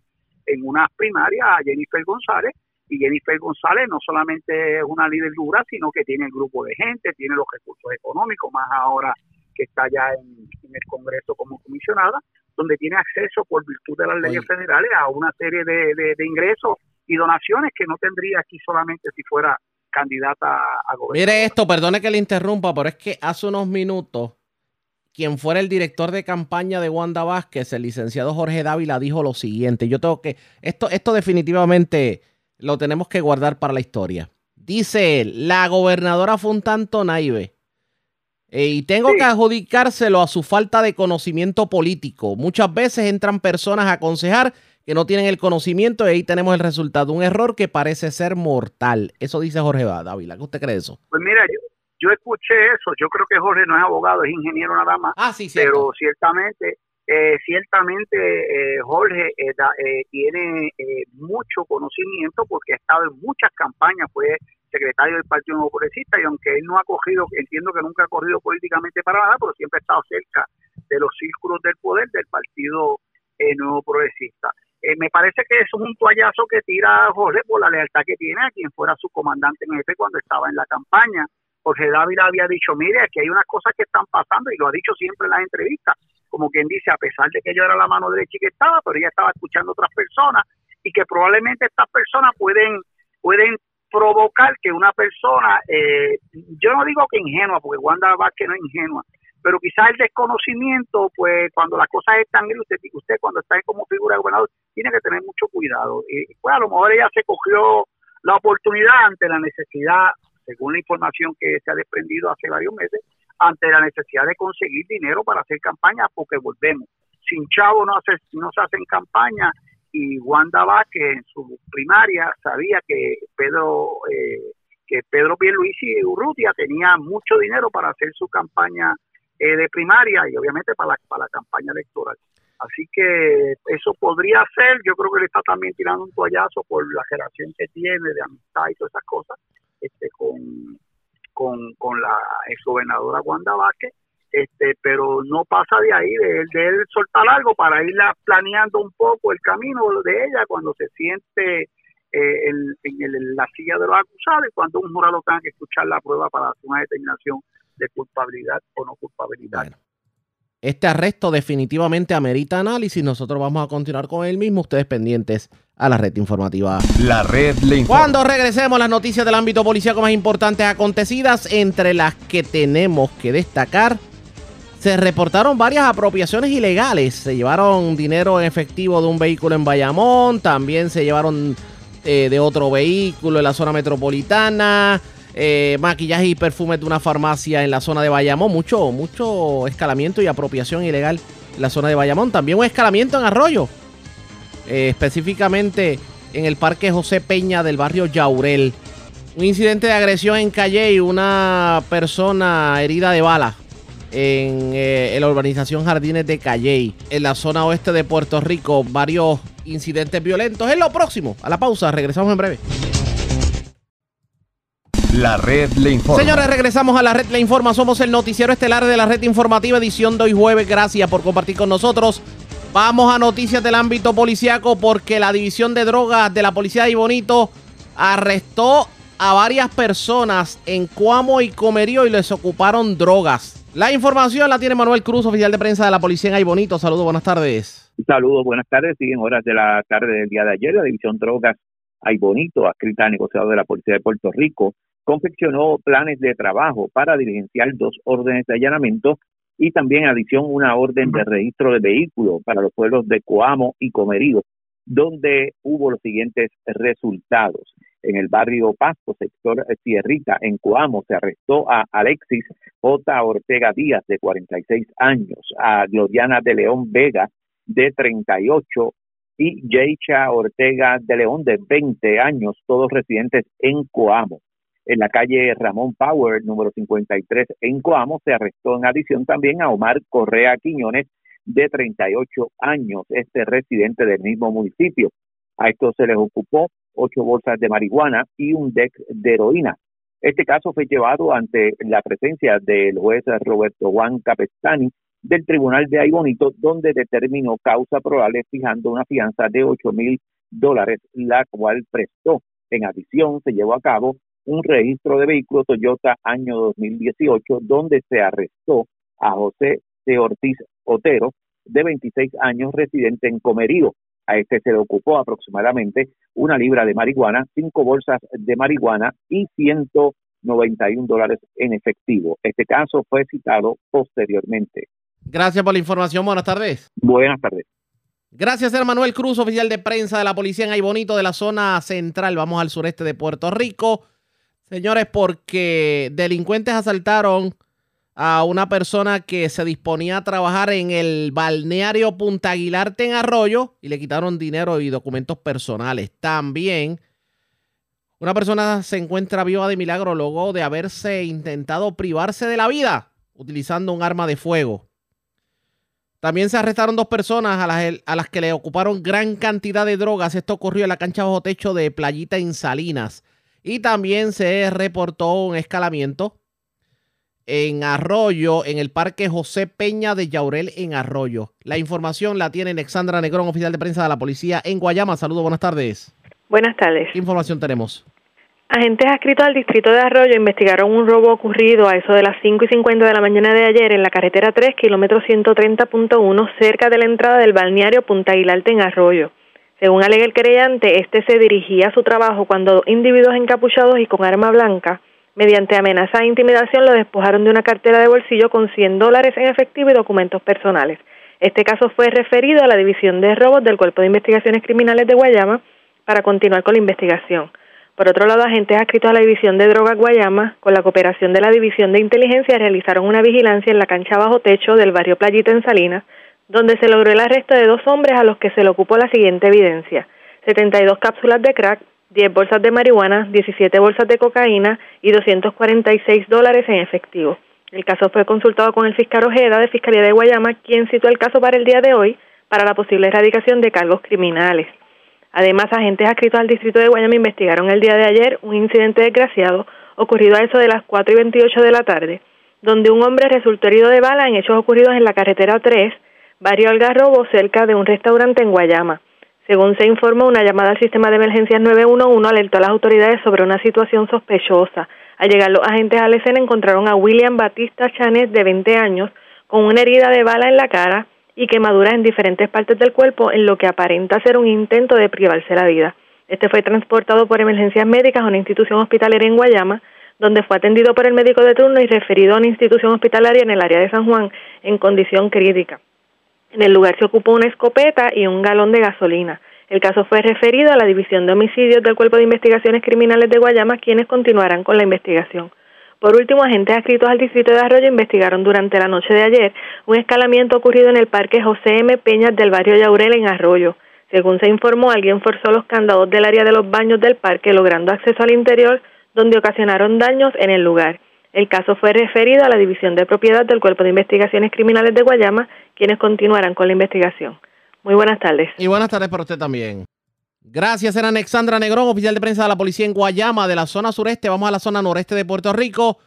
en unas primarias a Jennifer González. Y Jennifer González no solamente es una líder dura, sino que tiene el grupo de gente, tiene los recursos económicos, más ahora que está ya en, en el Congreso como comisionada, donde tiene acceso por virtud de las leyes Oye. federales a una serie de, de- de ingresos y donaciones que no tendría aquí solamente si fuera candidata a, a gobernador. Mire esto, perdone que le interrumpa, pero es que hace unos minutos, quien fuera el director de campaña de Wanda Vázquez, el licenciado Jorge Dávila, dijo lo siguiente. Yo tengo que. Esto, esto definitivamente lo tenemos que guardar para la historia. Dice él: la gobernadora fue un tanto naive. eh, y tengo que adjudicárselo a su falta de conocimiento político. Muchas veces entran personas a aconsejar que no tienen el conocimiento y ahí tenemos el resultado. Un error que parece ser mortal. Eso dice Jorge Dávila. ¿Qué usted cree de eso? Pues mira, yo, yo escuché eso. Yo creo que Jorge no es abogado, es ingeniero nada más. Ah, sí, Pero ciertamente, eh, ciertamente eh, Jorge eh, eh, tiene eh, mucho conocimiento porque ha estado en muchas campañas, fue secretario del Partido Nuevo Progresista y aunque él no ha corrido, entiendo que nunca ha corrido políticamente para nada, pero siempre ha estado cerca de los círculos del poder del Partido eh, Nuevo Progresista. Me parece que es un toallazo que tira Jorge por la lealtad que tiene a quien fuera su comandante en jefe cuando estaba en la campaña. Jorge Dávila había dicho, mire, aquí hay unas cosas que están pasando y lo ha dicho siempre en las entrevistas, como quien dice, a pesar de que yo era la mano derecha y que estaba, pero ella estaba escuchando a otras personas y que probablemente estas personas pueden, pueden provocar que una persona, eh, yo no digo que ingenua, porque Wanda Vázquez no es ingenua, pero quizás el desconocimiento, pues cuando las cosas están grises, usted, usted cuando está como figura de gobernador, tiene que tener mucho cuidado. Y pues a lo mejor ella se cogió la oportunidad ante la necesidad, según la información que se ha desprendido hace varios meses, ante la necesidad de conseguir dinero para hacer campaña, porque volvemos. Sin chavo no, hace, no se hacen campaña y Wanda Vázquez en su primaria sabía que Pedro eh, que Pedro Pierluisi Urrutia tenía mucho dinero para hacer su campaña eh, de primaria y obviamente para la, para la campaña electoral. Así que eso podría ser, yo creo que le está también tirando un toallazo por la generación que tiene de amistad y todas esas cosas este, con, con, con la exgobernadora Wanda Vázquez, este, pero no pasa de ahí, de, él- de él soltar algo para irla planeando un poco el camino de ella cuando se siente eh, en, en el- la silla de los acusados y cuando un jurado tenga que escuchar la prueba para hacer una determinación de culpabilidad o no culpabilidad. Este arresto definitivamente amerita análisis. Nosotros vamos a continuar con el mismo. Ustedes pendientes a la red informativa. La red le informa. Cuando regresemos, las noticias del ámbito policíaco más importantes acontecidas, entre las que tenemos que destacar, se reportaron varias apropiaciones ilegales. Se llevaron dinero en efectivo de un vehículo en Bayamón, también se llevaron eh, de otro vehículo en la zona metropolitana, eh, maquillaje y perfumes de una farmacia en la zona de Bayamón, mucho, mucho escalamiento y apropiación ilegal en la zona de Bayamón. También un escalamiento en Arroyo, eh, específicamente en el Parque José Peña del barrio Yaurel. Un incidente de agresión en Calle y una persona herida de bala en, eh, la urbanización Jardines de Calley, en la zona oeste de Puerto Rico. Varios incidentes violentos. Es lo próximo. A la pausa, regresamos en breve. La red le informa. Señores, regresamos a la red Le Informa. Somos el noticiero estelar de la red informativa, edición de hoy jueves. Gracias por compartir con nosotros. Vamos a noticias del ámbito policiaco porque la división de drogas de la policía de Bonito arrestó a varias personas en Cuamo y Comerío y les ocuparon drogas. La información la tiene Manuel Cruz, oficial de prensa de la policía en Bonito. Saludos, buenas tardes. Saludos, buenas tardes. Siguen horas de la tarde del día de ayer. La división drogas Ay Bonito, adscrita al negociado de la Policía de Puerto Rico, confeccionó planes de trabajo para diligenciar dos órdenes de allanamiento y también adición una orden de registro de vehículos para los pueblos de Coamo y Comerío, donde hubo los siguientes resultados. En el barrio Pasto, sector Sierrita, en Coamo, se arrestó a Alexis J. Ortega Díaz, de 46 años, a Gloriana de León Vega, de 38, y Jeicha Ortega de León, de 20 años, todos residentes en Coamo en la calle Ramón Power, número 53 en Coamo. Se arrestó en adición también a Omar Correa Quiñones, de 38 años, este residente del mismo municipio. A esto se les ocupó ocho bolsas de marihuana y un deck de heroína. Este caso fue llevado ante la presencia del juez Roberto Juan Capestani del Tribunal de Aybonito, donde determinó causa probable fijando una fianza de 8 mil dólares, la cual prestó. En adición, se llevó a cabo un registro de vehículo Toyota año 2018, donde se arrestó a José de Ortiz Otero, de 26 años, residente en Comerío. A este se le ocupó aproximadamente una libra de marihuana, cinco bolsas de marihuana y 191 dólares en efectivo. Este caso fue citado posteriormente. Gracias por la información. Buenas tardes. Buenas tardes. Gracias, a Manuel Cruz, oficial de prensa de la policía en Aybonito de la zona central. Vamos al sureste de Puerto Rico. Señores, porque delincuentes asaltaron a una persona que se disponía a trabajar en el balneario Punta Aguilarte en Arroyo y le quitaron dinero y documentos personales. También una persona se encuentra viva de milagro luego de haberse intentado privarse de la vida utilizando un arma de fuego. También se arrestaron dos personas a las, que le ocuparon gran cantidad de drogas. Esto ocurrió en la cancha bajo techo de Playita en Salinas. Y también se reportó un escalamiento en Arroyo, en el Parque José Peña de Yaurel en Arroyo. La información la tiene Alexandra Negrón, oficial de prensa de la policía en Guayama. Saludos, buenas tardes. Buenas tardes. ¿Qué información tenemos? Agentes adscritos al distrito de Arroyo investigaron un robo ocurrido a eso de las 5 y 50 de la mañana de ayer en la carretera 3, kilómetro 130.1, cerca de la entrada del balneario Punta Aguilarte en Arroyo. Según alega el querellante, este se dirigía a su trabajo cuando individuos encapuchados y con arma blanca Mediante amenaza e intimidación lo despojaron de una cartera de bolsillo con 100 dólares en efectivo y documentos personales. Este caso fue referido a la División de Robos del Cuerpo de Investigaciones Criminales de Guayama para continuar con la investigación. Por otro lado, agentes adscritos a la División de Drogas Guayama, con la cooperación de la División de Inteligencia, realizaron una vigilancia en la cancha bajo techo del barrio Playita en Salinas, donde se logró el arresto de dos hombres a los que se le ocupó la siguiente evidencia: 72 cápsulas de crack, 10 bolsas de marihuana, 17 bolsas de cocaína y 246 dólares en efectivo. El caso fue consultado con el fiscal Ojeda de Fiscalía de Guayama, quien citó el caso para el día de hoy para la posible erradicación de cargos criminales. Además, agentes adscritos al distrito de Guayama investigaron el día de ayer un incidente desgraciado ocurrido a eso de las 4 y 28 de la tarde, donde un hombre resultó herido de bala en hechos ocurridos en la carretera 3, barrio Algarrobo, cerca de un restaurante en Guayama. Según se informó, una llamada al sistema de emergencias 911 alertó a las autoridades sobre una situación sospechosa. Al llegar los agentes a la escena encontraron a William Batista Chanes, de 20 años, con una herida de bala en la cara y quemaduras en diferentes partes del cuerpo, en lo que aparenta ser un intento de privarse la vida. Este fue transportado por emergencias médicas a una institución hospitalaria en Guayama, donde fue atendido por el médico de turno y referido a una institución hospitalaria en el área de San Juan en condición crítica. En el lugar se ocupó una escopeta y un galón de gasolina. El caso fue referido a la División de Homicidios del Cuerpo de Investigaciones Criminales de Guayama, quienes continuarán con la investigación. Por último, agentes adscritos al distrito de Arroyo investigaron durante la noche de ayer un escalamiento ocurrido en el parque José M. Peñas del barrio Yaurel en Arroyo. Según se informó, alguien forzó los candados del área de los baños del parque, logrando acceso al interior, donde ocasionaron daños en el lugar. El caso fue referido a la División de Propiedad del Cuerpo de Investigaciones Criminales de Guayama, quienes continuarán con la investigación. Muy buenas tardes. Y buenas tardes para usted también. Gracias, era Alexandra Negrón, oficial de prensa de la policía en Guayama, de la zona sureste. Vamos a la zona noreste de Puerto Rico,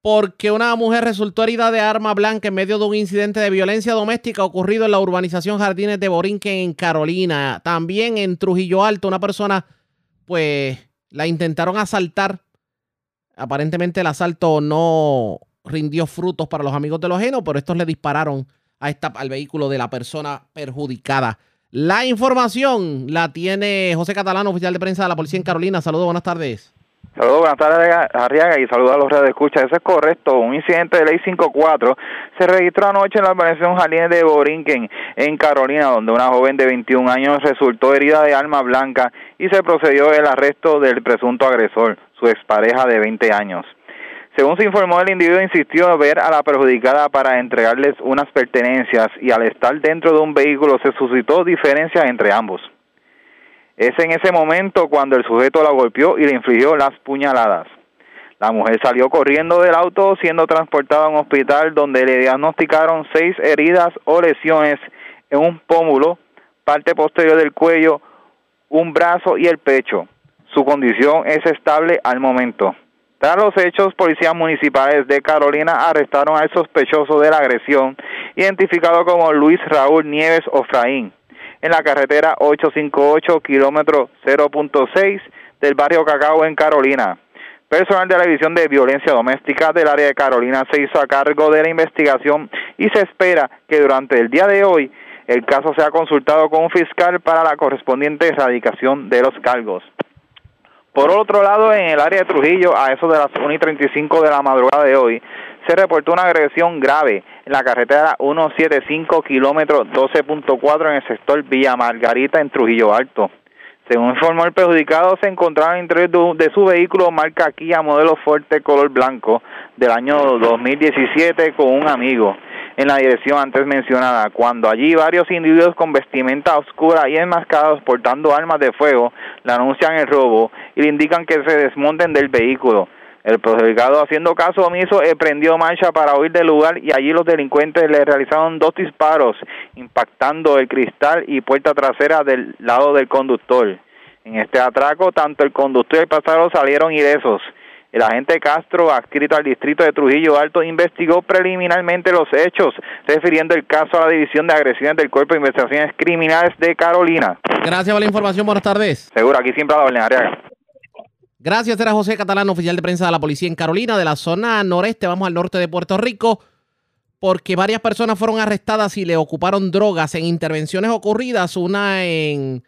porque una mujer resultó herida de arma blanca en medio de un incidente de violencia doméstica ocurrido en la urbanización Jardines de Borinquen, en Carolina. También en Trujillo Alto, una persona, pues, la intentaron asaltar Aparentemente el asalto no rindió frutos para los amigos de los ajenos, pero estos le dispararon a esta, al vehículo de la persona perjudicada. La información la tiene José Catalano, oficial de prensa de la policía en Carolina. Saludos, buenas tardes. Saludos, buenas tardes, Arriaga, y saludos a los redes de escucha. Eso es correcto. Un incidente de ley 54 se registró anoche en la organización Jardines de Borinquen, en Carolina, donde una joven de 21 años resultó herida de arma blanca y se procedió el arresto del presunto agresor, su expareja de 20 años. Según se informó, el individuo insistió en ver a la perjudicada para entregarles unas pertenencias y al estar dentro de un vehículo se suscitó diferencias entre ambos. Es en ese momento cuando el sujeto la golpeó y le infligió las puñaladas. La mujer salió corriendo del auto siendo transportada a un hospital donde le diagnosticaron seis heridas o lesiones en un pómulo, parte posterior del cuello, un brazo y el pecho. Su condición es estable al momento. Tras los hechos, policías municipales de Carolina arrestaron al sospechoso de la agresión, identificado como Luis Raúl Nieves Ofraín en la carretera 858, kilómetro 0.6 del barrio Cacao en Carolina. Personal de la División de Violencia Doméstica del área de Carolina se hizo a cargo de la investigación y se espera que durante el día de hoy el caso sea consultado con un fiscal para la correspondiente erradicación de los cargos. Por otro lado, en el área de Trujillo, a eso de las 1 y 35 de la madrugada de hoy, se reportó una agresión grave en la carretera 175 kilómetros 12.4 en el sector Villa Margarita en Trujillo Alto. Según informó el perjudicado, se encontraba en el interior de su vehículo marca Kia modelo fuerte color blanco del año 2017 con un amigo en la dirección antes mencionada, cuando allí varios individuos con vestimenta oscura y enmascarados portando armas de fuego le anuncian el robo y le indican que se desmonten del vehículo. El perjudicado, haciendo caso omiso, prendió marcha para huir del lugar y allí los delincuentes le realizaron dos disparos, impactando el cristal y puerta trasera del lado del conductor. En este atraco, tanto el conductor y el pasajero salieron ilesos. El agente Castro, adscrito al distrito de Trujillo Alto, investigó preliminarmente los hechos, refiriendo el caso a la División de Agresiones del Cuerpo de Investigaciones Criminales de Carolina. Gracias por la información. Buenas tardes. Seguro, aquí siempre a la orden. Gracias, era José Catalán, oficial de prensa de la policía en Carolina, de la zona noreste. Vamos al norte de Puerto Rico, porque varias personas fueron arrestadas y le ocuparon drogas en intervenciones ocurridas, una en,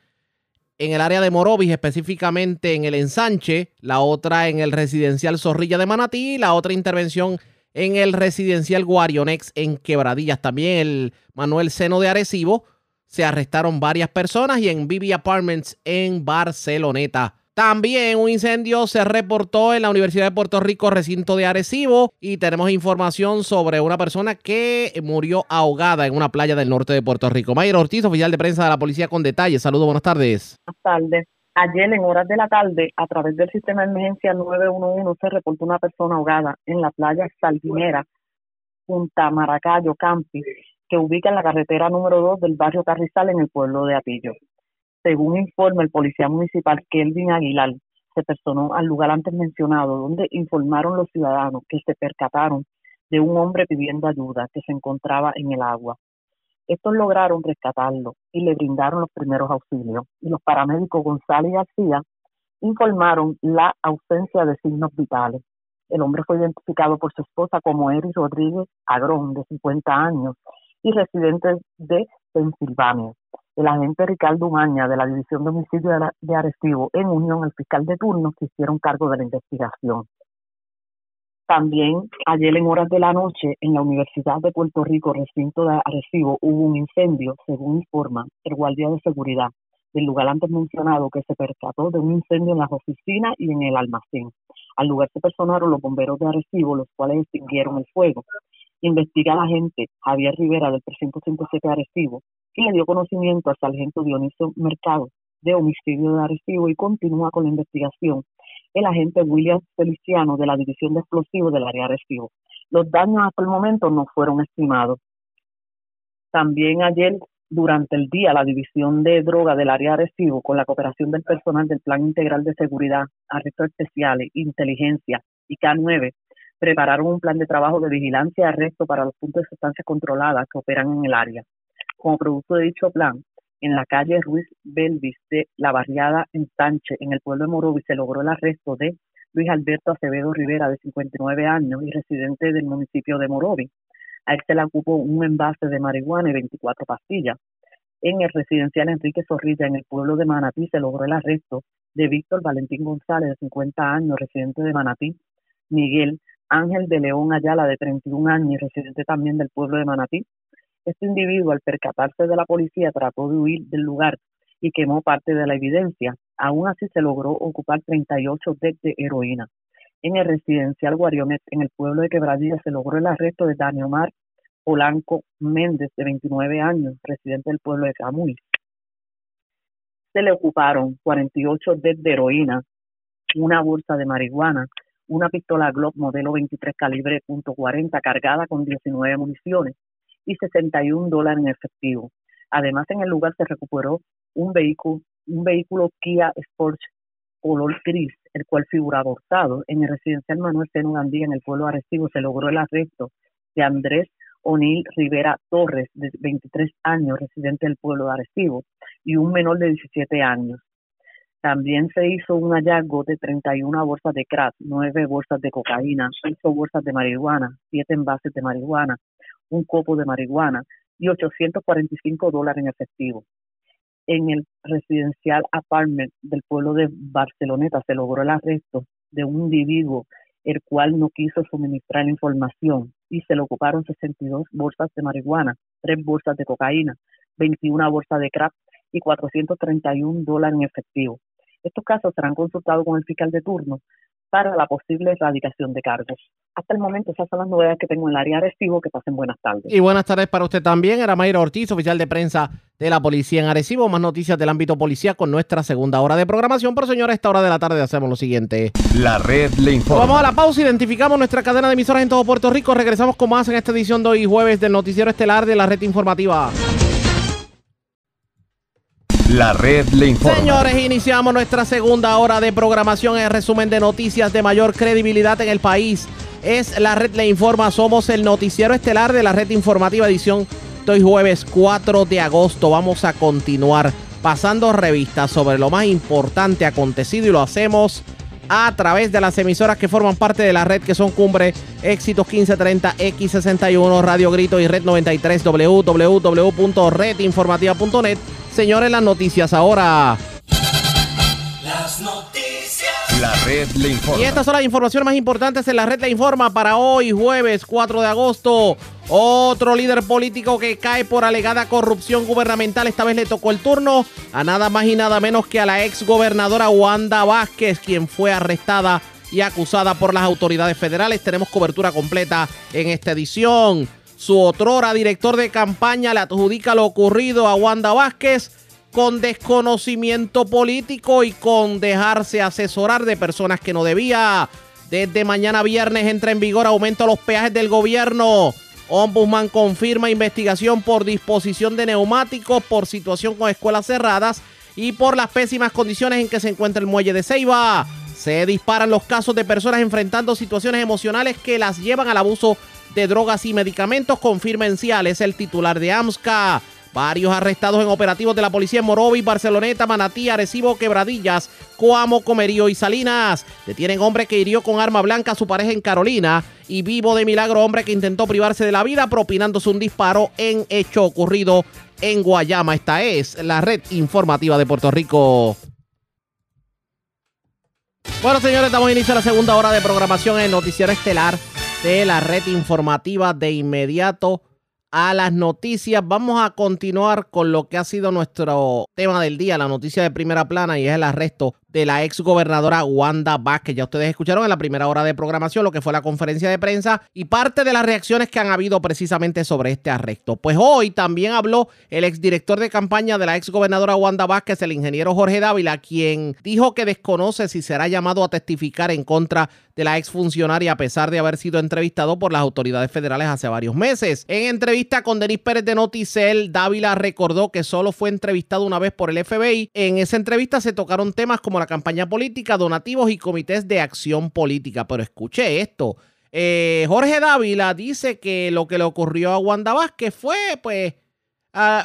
en el área de Morovis, específicamente en el ensanche, la otra en el residencial Zorrilla de Manatí, la otra intervención en el residencial Guarionex en Quebradillas. También el Manuel Seno de Arecibo. Se arrestaron varias personas y en Vivi Apartments en Barceloneta. También un incendio se reportó en la Universidad de Puerto Rico, recinto de Arecibo, y tenemos información sobre una persona que murió ahogada en una playa del norte de Puerto Rico. Mayer Ortiz, oficial de prensa de la policía con detalles. Saludos, buenas tardes. Buenas tardes. Ayer en horas de la tarde, a través del sistema de emergencia 911, se reportó una persona ahogada en la playa Saldinera, Punta Maracayo, Campi, que ubica en la carretera número 2 del barrio Carrizal en el pueblo de Atillo. Según informa el policía municipal Kelvin Aguilar, se personó al lugar antes mencionado, donde informaron los ciudadanos que se percataron de un hombre pidiendo ayuda que se encontraba en el agua. Estos lograron rescatarlo y le brindaron los primeros auxilios. Y los paramédicos González y García informaron la ausencia de signos vitales. El hombre fue identificado por su esposa como Eris Rodríguez Agrón, de 50 años, y residente de Pensilvania el agente Ricardo Umaña de la División de Homicidio de Arecibo, en unión al fiscal de turno, se hicieron cargo de la investigación. También ayer en horas de la noche en la Universidad de Puerto Rico, recinto de Arecibo, hubo un incendio, según informa el guardia de seguridad del lugar antes mencionado, que se percató de un incendio en las oficinas y en el almacén. Al lugar se personaron los bomberos de Arecibo, los cuales extinguieron el fuego. Investiga la agente Javier Rivera del 357 de Arecibo y le dio conocimiento al sargento Dionisio Mercado de homicidio de Arecibo y continúa con la investigación el agente William Feliciano de la División de Explosivos del área Arecibo. Los daños hasta el momento no fueron estimados. También ayer, durante el día, la División de Droga del área Arecibo, con la cooperación del personal del Plan Integral de Seguridad, Arrestos Especiales, Inteligencia y K9, prepararon un plan de trabajo de vigilancia y arresto para los puntos de sustancias controladas que operan en el área. Como producto de dicho plan, en la calle Ruiz Belvis de la barriada en en el pueblo de Morovis, se logró el arresto de Luis Alberto Acevedo Rivera, de 59 años y residente del municipio de Morovis. A él se le ocupó un envase de marihuana y 24 pastillas. En el residencial Enrique Zorrilla, en el pueblo de Manatí, se logró el arresto de Víctor Valentín González, de 50 años, residente de Manatí, Miguel Ángel de León Ayala, de 31 años, residente también del pueblo de Manatí. Este individuo, al percatarse de la policía, trató de huir del lugar y quemó parte de la evidencia. Aún así se logró ocupar 38 decks de heroína. En el residencial Guariomet, en el pueblo de Quebradilla, se logró el arresto de Daniel Omar Polanco Méndez, de 29 años, residente del pueblo de Camuy. Se le ocuparon 48 decks de heroína, una bolsa de marihuana, una pistola Glock modelo 23 calibre .40 cargada con 19 municiones y 61 dólares en efectivo. Además, en el lugar se recuperó un vehículo, un vehículo Kia Sports color gris, el cual figura abortado. En el residencial Manuel Seno Gandía, en el pueblo de Arecibo, se logró el arresto de Andrés O'Neill Rivera Torres, de 23 años, residente del pueblo de Arecibo, y un menor de 17 años. También se hizo un hallazgo de 31 bolsas de crack, 9 bolsas de cocaína, 8 bolsas de marihuana, 7 envases de marihuana, un copo de marihuana y 845 dólares en efectivo. En el residencial apartment del pueblo de Barceloneta se logró el arresto de un individuo el cual no quiso suministrar información y se le ocuparon 62 bolsas de marihuana, 3 bolsas de cocaína, 21 bolsas de crack y 431 dólares en efectivo. Estos casos serán consultados con el fiscal de turno para la posible erradicación de cargos. Hasta el momento esas son las novedades que tengo en el área de Arecibo. Que pasen buenas tardes. Y buenas tardes para usted también. Era Mayra Ortiz, oficial de prensa de la policía en Arecibo. Más noticias del ámbito policial con nuestra segunda hora de programación. Pero señores, a esta hora de la tarde hacemos lo siguiente. La red le informa. Vamos a la pausa, identificamos nuestra cadena de emisoras en todo Puerto Rico. Regresamos con más en esta edición de hoy jueves del noticiero estelar de la red informativa. La red le informa. Señores, iniciamos nuestra segunda hora de programación. El resumen de noticias de mayor credibilidad en el país es La Red Le Informa. Somos el noticiero estelar de la red informativa edición hoy jueves 4 de agosto. Vamos a continuar pasando revistas sobre lo más importante acontecido y lo hacemos a través de las emisoras que forman parte de la red que son Cumbre, Éxitos 1530, X61, Radio Grito y Red 93, www.redinformativa.net. Señores, las noticias ahora. Las noticias. Y estas son las informaciones más importantes en la red Le Informa para hoy, jueves 4 de agosto. Otro líder político que cae por alegada corrupción gubernamental. Esta vez le tocó el turno a nada más y nada menos que a la ex gobernadora Wanda Vázquez, quien fue arrestada y acusada por las autoridades federales. Tenemos cobertura completa en esta edición. Su otrora director de campaña le adjudica lo ocurrido a Wanda Vázquez con desconocimiento político y con dejarse asesorar de personas que no debía. Desde mañana viernes entra en vigor aumento a los peajes del gobierno. Ombudsman confirma investigación por disposición de neumáticos, por situación con escuelas cerradas y por las pésimas condiciones en que se encuentra el muelle de Ceiba. Se disparan los casos de personas enfrentando situaciones emocionales que las llevan al abuso de drogas y medicamentos, confirma Enciales, el titular de AMSCA. Varios arrestados en operativos de la policía en Morovis, Barceloneta, Manatí, Arecibo, Quebradillas, Coamo, Comerío y Salinas. Detienen hombre que hirió con arma blanca a su pareja en Carolina. Y vivo de milagro hombre que intentó privarse de la vida propinándose un disparo en hecho ocurrido en Guayama. Esta es la red informativa de Puerto Rico. Bueno, señores, estamos a iniciar la segunda hora de programación en Noticiero Estelar de la red informativa de inmediato a las noticias. Vamos a continuar con lo que ha sido nuestro tema del día, la noticia de primera plana y es el arresto de la ex gobernadora Wanda Vázquez. Ya ustedes escucharon en la primera hora de programación lo que fue la conferencia de prensa y parte de las reacciones que han habido precisamente sobre este arresto. Pues hoy también habló el exdirector de campaña de la ex gobernadora Wanda Vázquez, el ingeniero Jorge Dávila, quien dijo que desconoce si será llamado a testificar en contra de la ex funcionaria a pesar de haber sido entrevistado por las autoridades federales hace varios meses. En entrevista con Denis Pérez de Noticel, Dávila recordó que solo fue entrevistado una vez por el FBI. En esa entrevista se tocaron temas como la campaña política, donativos y comités de acción política. Pero escuché esto. Eh, Jorge Dávila dice que lo que le ocurrió a Wanda Vázquez fue, pues,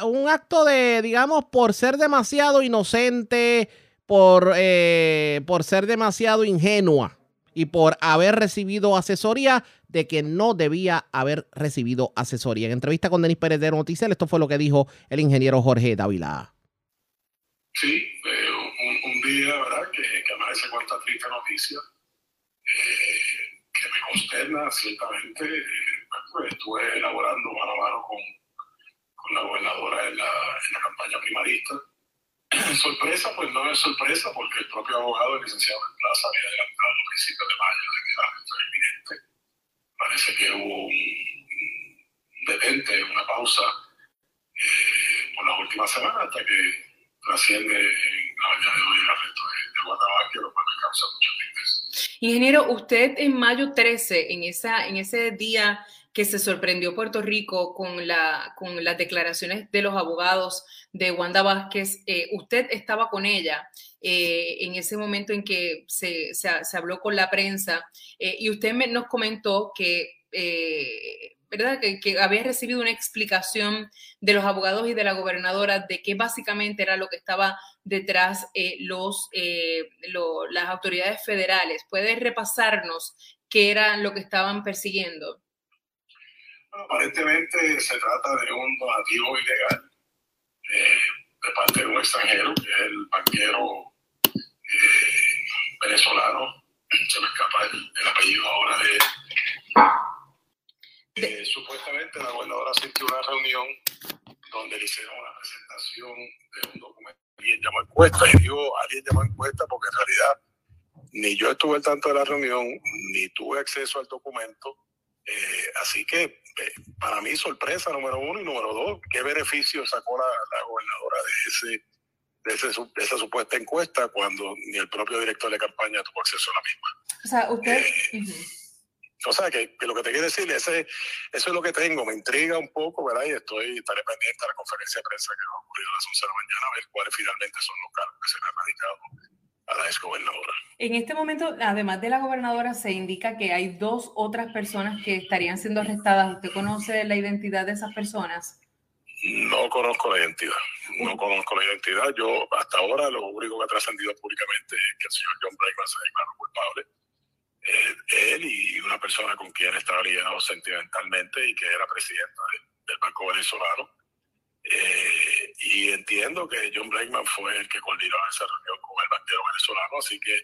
un acto de, digamos, por ser demasiado inocente, por, eh, por ser demasiado ingenua y por haber recibido asesoría de que no debía haber recibido asesoría. En entrevista con Denis Pérez de Noticias, esto fue lo que dijo el ingeniero Jorge Dávila. Sí, un día, ¿verdad?, que, que amanece con esta triste noticia, eh, que me consterna ciertamente. Eh, pues, estuve elaborando mano a mano con, con la gobernadora en la, en la campaña primarista. sorpresa, pues no es sorpresa, porque el propio abogado, el licenciado Plaza, había adelantado a principios de mayo de que era inminente. Parece que hubo un, un detente, una pausa eh, por las últimas semanas hasta que trasciende en la mañana de hoy el de, lo cual me causa mucho tristeza. Ingeniero, usted en mayo 13, en, esa, en ese día que se sorprendió Puerto Rico con, la, con las declaraciones de los abogados de Wanda Vázquez, eh, usted estaba con ella eh, en ese momento en que se, se, habló con la prensa eh, y usted me, nos comentó que eh, ¿verdad? Que, que, había recibido una explicación de los abogados y de la gobernadora de qué básicamente era lo que estaba detrás eh, los, eh, las autoridades federales. ¿Puede repasarnos qué era lo que estaban persiguiendo? Aparentemente se trata de un donativo ilegal eh, de parte de un extranjero, que es el banquero venezolano, se me escapa el, el apellido ahora de eh, supuestamente la gobernadora asistió a una reunión donde le hicieron una presentación de un documento alguien llamó encuesta. Y digo, alguien llamó encuesta porque en realidad ni yo estuve al tanto de la reunión, ni tuve acceso al documento. Eh, así que eh, para mí sorpresa número uno y número dos, ¿qué beneficio sacó la, la gobernadora de, ese, de, ese, de, esa supuesta encuesta cuando ni el propio director de campaña tuvo acceso a la misma? O sea, usted... Uh -huh. O sea, que, que, lo que te quiero decir, ese, eso es lo que tengo, me intriga un poco, ¿verdad? Y estoy, estaré pendiente a la conferencia de prensa que va a ocurrir a las 11 de la mañana, a ver cuáles finalmente son los cargos que se le han radicado a la exgobernadora. En este momento, además de la gobernadora, se indica que hay dos otras personas que estarían siendo arrestadas. ¿Usted conoce la identidad de esas personas? No conozco la identidad, no conozco la identidad. Yo hasta ahora lo único que ha trascendido públicamente es que el señor John Blackman se declaró culpable él y una persona con quien estaba ligado sentimentalmente y que era presidenta de, del Banco Venezolano. Eh, y entiendo que John Blackman fue el que coordinó esa reunión con el banquero venezolano, así que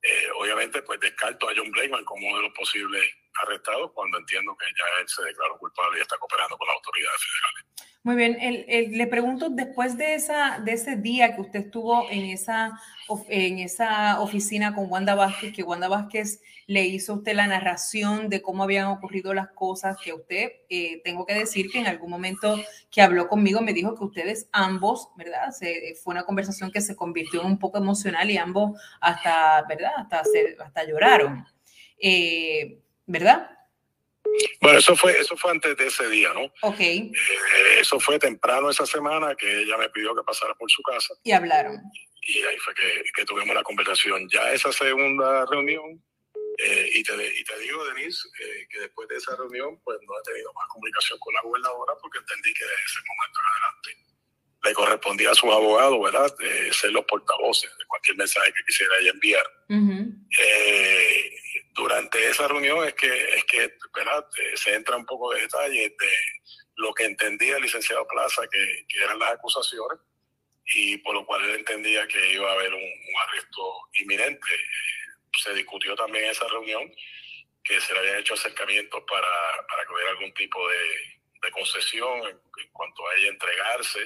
eh, obviamente pues descarto a John Blackman como uno de los posibles arrestados cuando entiendo que ya él se declaró culpable y está cooperando con las autoridades federales. Muy bien, el, el, le pregunto, después de, esa, de ese día que usted estuvo en esa, en esa oficina con Wanda Vázquez, que Wanda Vázquez le hizo a usted la narración de cómo habían ocurrido las cosas, que usted, eh, tengo que decir que en algún momento que habló conmigo me dijo que ustedes ambos, ¿verdad? Se, fue una conversación que se convirtió en un poco emocional y ambos hasta, ¿verdad? Hasta, se, hasta lloraron, eh, ¿verdad? Bueno, eso fue, eso fue antes de ese día, ¿no? Ok. Eh, eso fue temprano esa semana que ella me pidió que pasara por su casa. Y hablaron. Y ahí fue que, que tuvimos la conversación. Ya esa segunda reunión, eh, y, te, y, te, digo, Denise, eh, que después de esa reunión, pues no he tenido más comunicación con la gobernadora porque entendí que desde ese momento en adelante le correspondía a sus abogados, ¿verdad?, de ser los portavoces de cualquier mensaje que quisiera ella enviar. Uh -huh. eh, durante esa reunión es que, es que ¿verdad? Eh, se entra un poco de detalle de lo que entendía el licenciado Plaza que, que, eran las acusaciones y por lo cual él entendía que iba a haber un, un arresto inminente. Se discutió también en esa reunión que se le habían hecho acercamientos para, para que hubiera algún tipo de, de concesión en, cuanto a ella entregarse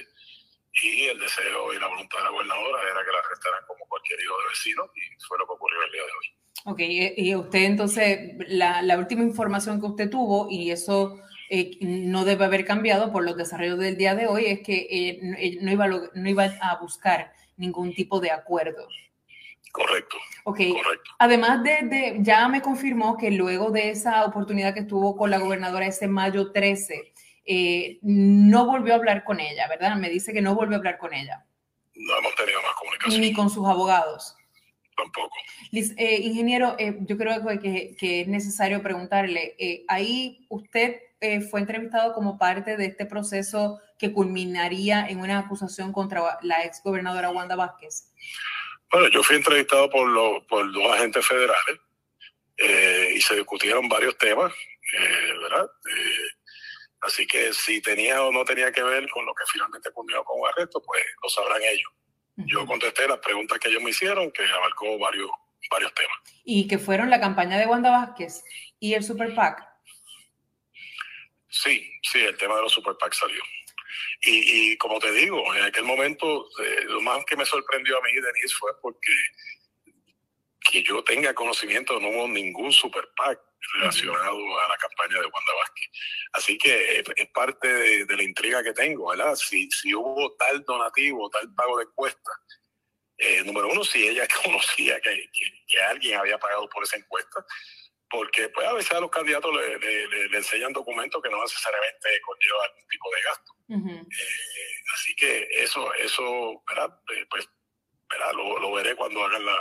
y el deseo y la voluntad de la gobernadora era que la arrestaran como cualquier hijo de vecino y fue lo que ocurrió el día de hoy. Ok, y usted entonces, la, última información que usted tuvo, y eso eh, no debe haber cambiado por los desarrollos del día de hoy, es que eh, no, iba a, no iba a buscar ningún tipo de acuerdo. Correcto. Ok. Correcto. Además de, de, ya me confirmó que luego de esa oportunidad que estuvo con la gobernadora ese mayo 13, eh, no volvió a hablar con ella, ¿verdad? Me dice que no volvió a hablar con ella. No hemos tenido más comunicación. Ni con sus abogados. Tampoco. Liz, eh, ingeniero, eh, yo creo que, que, es necesario preguntarle, eh, ahí usted eh, fue entrevistado como parte de este proceso que culminaría en una acusación contra la ex gobernadora Wanda Vázquez. Bueno, yo fui entrevistado por, lo, por dos agentes federales y se discutieron varios temas, ¿verdad? Así que si tenía o no tenía que ver con lo que finalmente culminó con un arresto, pues lo sabrán ellos. Yo contesté las preguntas que ellos me hicieron, que abarcó varios, varios temas. Y que fueron la campaña de Wanda Vázquez y el Super PAC. Sí, sí, el tema de los Super PAC salió. Y, y como te digo, en aquel momento, eh, lo más que me sorprendió a mí, Denise, fue porque que yo tenga conocimiento, no hubo ningún Super PAC relacionado a la campaña de Wanda Vázquez. Así que eh, es parte de, de la intriga que tengo, ¿verdad? Si, si hubo tal donativo, tal pago de encuesta, eh, número uno, si ella conocía que, que- que alguien había pagado por esa encuesta, porque pues a veces a los candidatos le, le- le- le enseñan documentos que no necesariamente conllevan algún tipo de gasto. Así que eso, eso, ¿verdad? Eh, Pues, ¿verdad? Lo, lo veré cuando hagan la,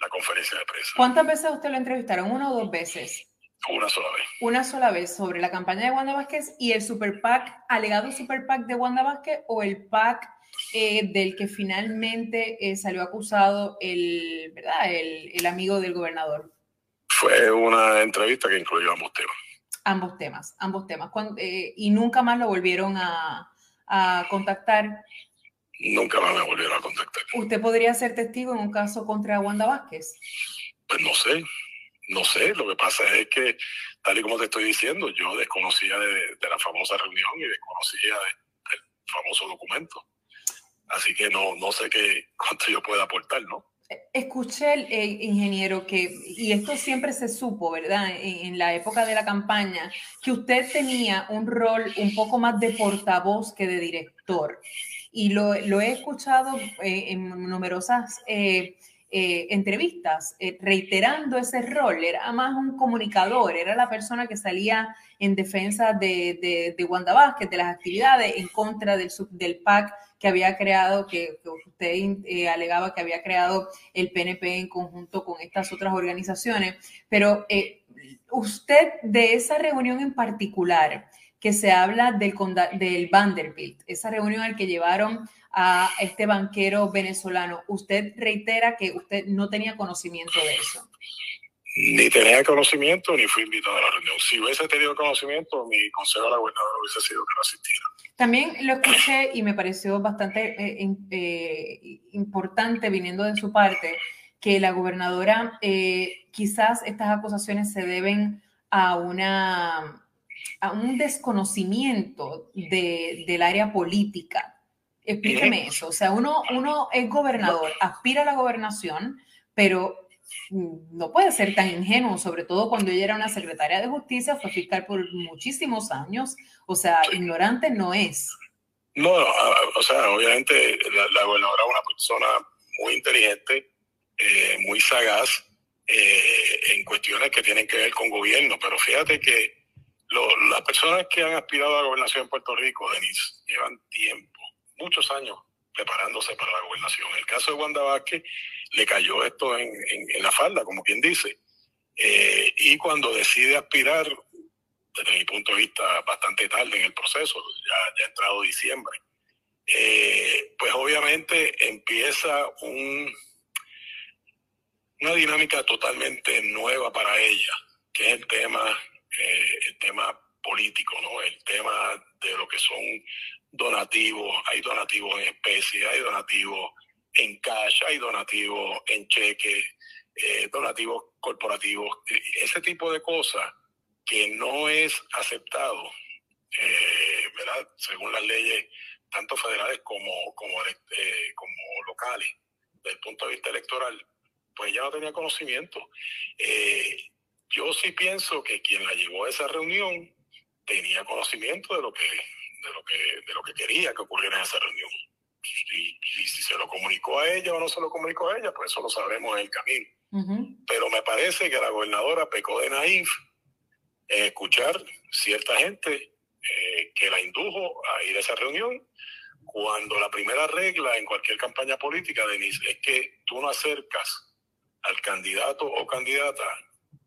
la conferencia de prensa. ¿Cuántas veces usted lo entrevistaron? ¿Una o dos veces? Una sola vez. Una sola vez sobre la campaña de Wanda Vázquez y el Super PAC, alegado Super PAC de Wanda Vázquez o el PAC eh, del que finalmente eh, salió acusado el, ¿verdad? El, el amigo del gobernador. Fue una entrevista que incluyó ambos temas. Ambos temas, ambos temas. Eh, y nunca más lo volvieron a, a contactar. Nunca más me volvieron a contactar. ¿Usted podría ser testigo en un caso contra Wanda Vázquez? Pues no sé, no sé. Lo que pasa es que, tal y como te estoy diciendo, yo desconocía de, de la famosa reunión y desconocía de- del famoso documento. Así que no, no sé qué, cuánto yo pueda aportar, ¿no? Escuché, eh, ingeniero, que, y esto siempre se supo, ¿verdad? En, la época de la campaña, que usted tenía un rol un poco más de portavoz que de director. Y lo, lo he escuchado eh, en numerosas eh, eh, entrevistas, reiterando ese rol. Era más un comunicador, era la persona que salía en defensa de, de, de Wanda Vázquez, de las actividades, en contra del, del PAC que había creado, que, usted eh, alegaba que había creado el PNP en conjunto con estas otras organizaciones. Pero eh, usted de esa reunión en particular, que se habla del, del Vanderbilt, esa reunión al que llevaron a este banquero venezolano, usted reitera que usted no tenía conocimiento de eso. Ni tenía conocimiento ni fui invitado a la reunión. Si hubiese tenido conocimiento, mi consejo a la gobernadora hubiese sido que no asistiera. También lo escuché y me pareció bastante eh, eh, importante viniendo de su parte que la gobernadora, eh, quizás estas acusaciones se deben a una a un desconocimiento de- del área política. Explíqueme eso. O sea, uno, uno es gobernador, aspira a la gobernación, pero no puede ser tan ingenuo, sobre todo cuando ella era una secretaria de justicia, fue fiscal por muchísimos años. O sea, ignorante no es. No, no, a- o sea, obviamente la, gobernadora es una persona muy inteligente, eh, muy sagaz eh, en cuestiones que tienen que ver con gobierno, pero fíjate que las personas que han aspirado a la gobernación en Puerto Rico, Denise, llevan tiempo, muchos años preparándose para la gobernación. El caso de Wanda Vázquez, le cayó esto en, en- la falda, como quien dice. Eh, y cuando decide aspirar, desde mi punto de vista, bastante tarde en el proceso, ya, ya entrado diciembre, eh, pues obviamente empieza un, una dinámica totalmente nueva para ella, que es el tema, eh, el tema político, ¿no? El tema de lo que son donativos, hay donativos en especie, hay donativos en cash, hay donativos en cheque, eh, donativos corporativos, eh, ese tipo de cosas que no es aceptado, eh, ¿verdad? Según las leyes, tanto federales como, como, eh, como locales, desde el punto de vista electoral, pues ella no tenía conocimiento. Yo sí pienso que quien la llevó a esa reunión tenía conocimiento de lo que, de lo que, de lo que quería que ocurriera en esa reunión. Y, y si se lo comunicó a ella o no se lo comunicó a ella, pues eso lo sabremos en el camino. Pero me parece que la gobernadora pecó de naif en escuchar cierta gente eh, que la indujo a ir a esa reunión, cuando la primera regla en cualquier campaña política, Denise, es que tú no acercas al candidato o candidata,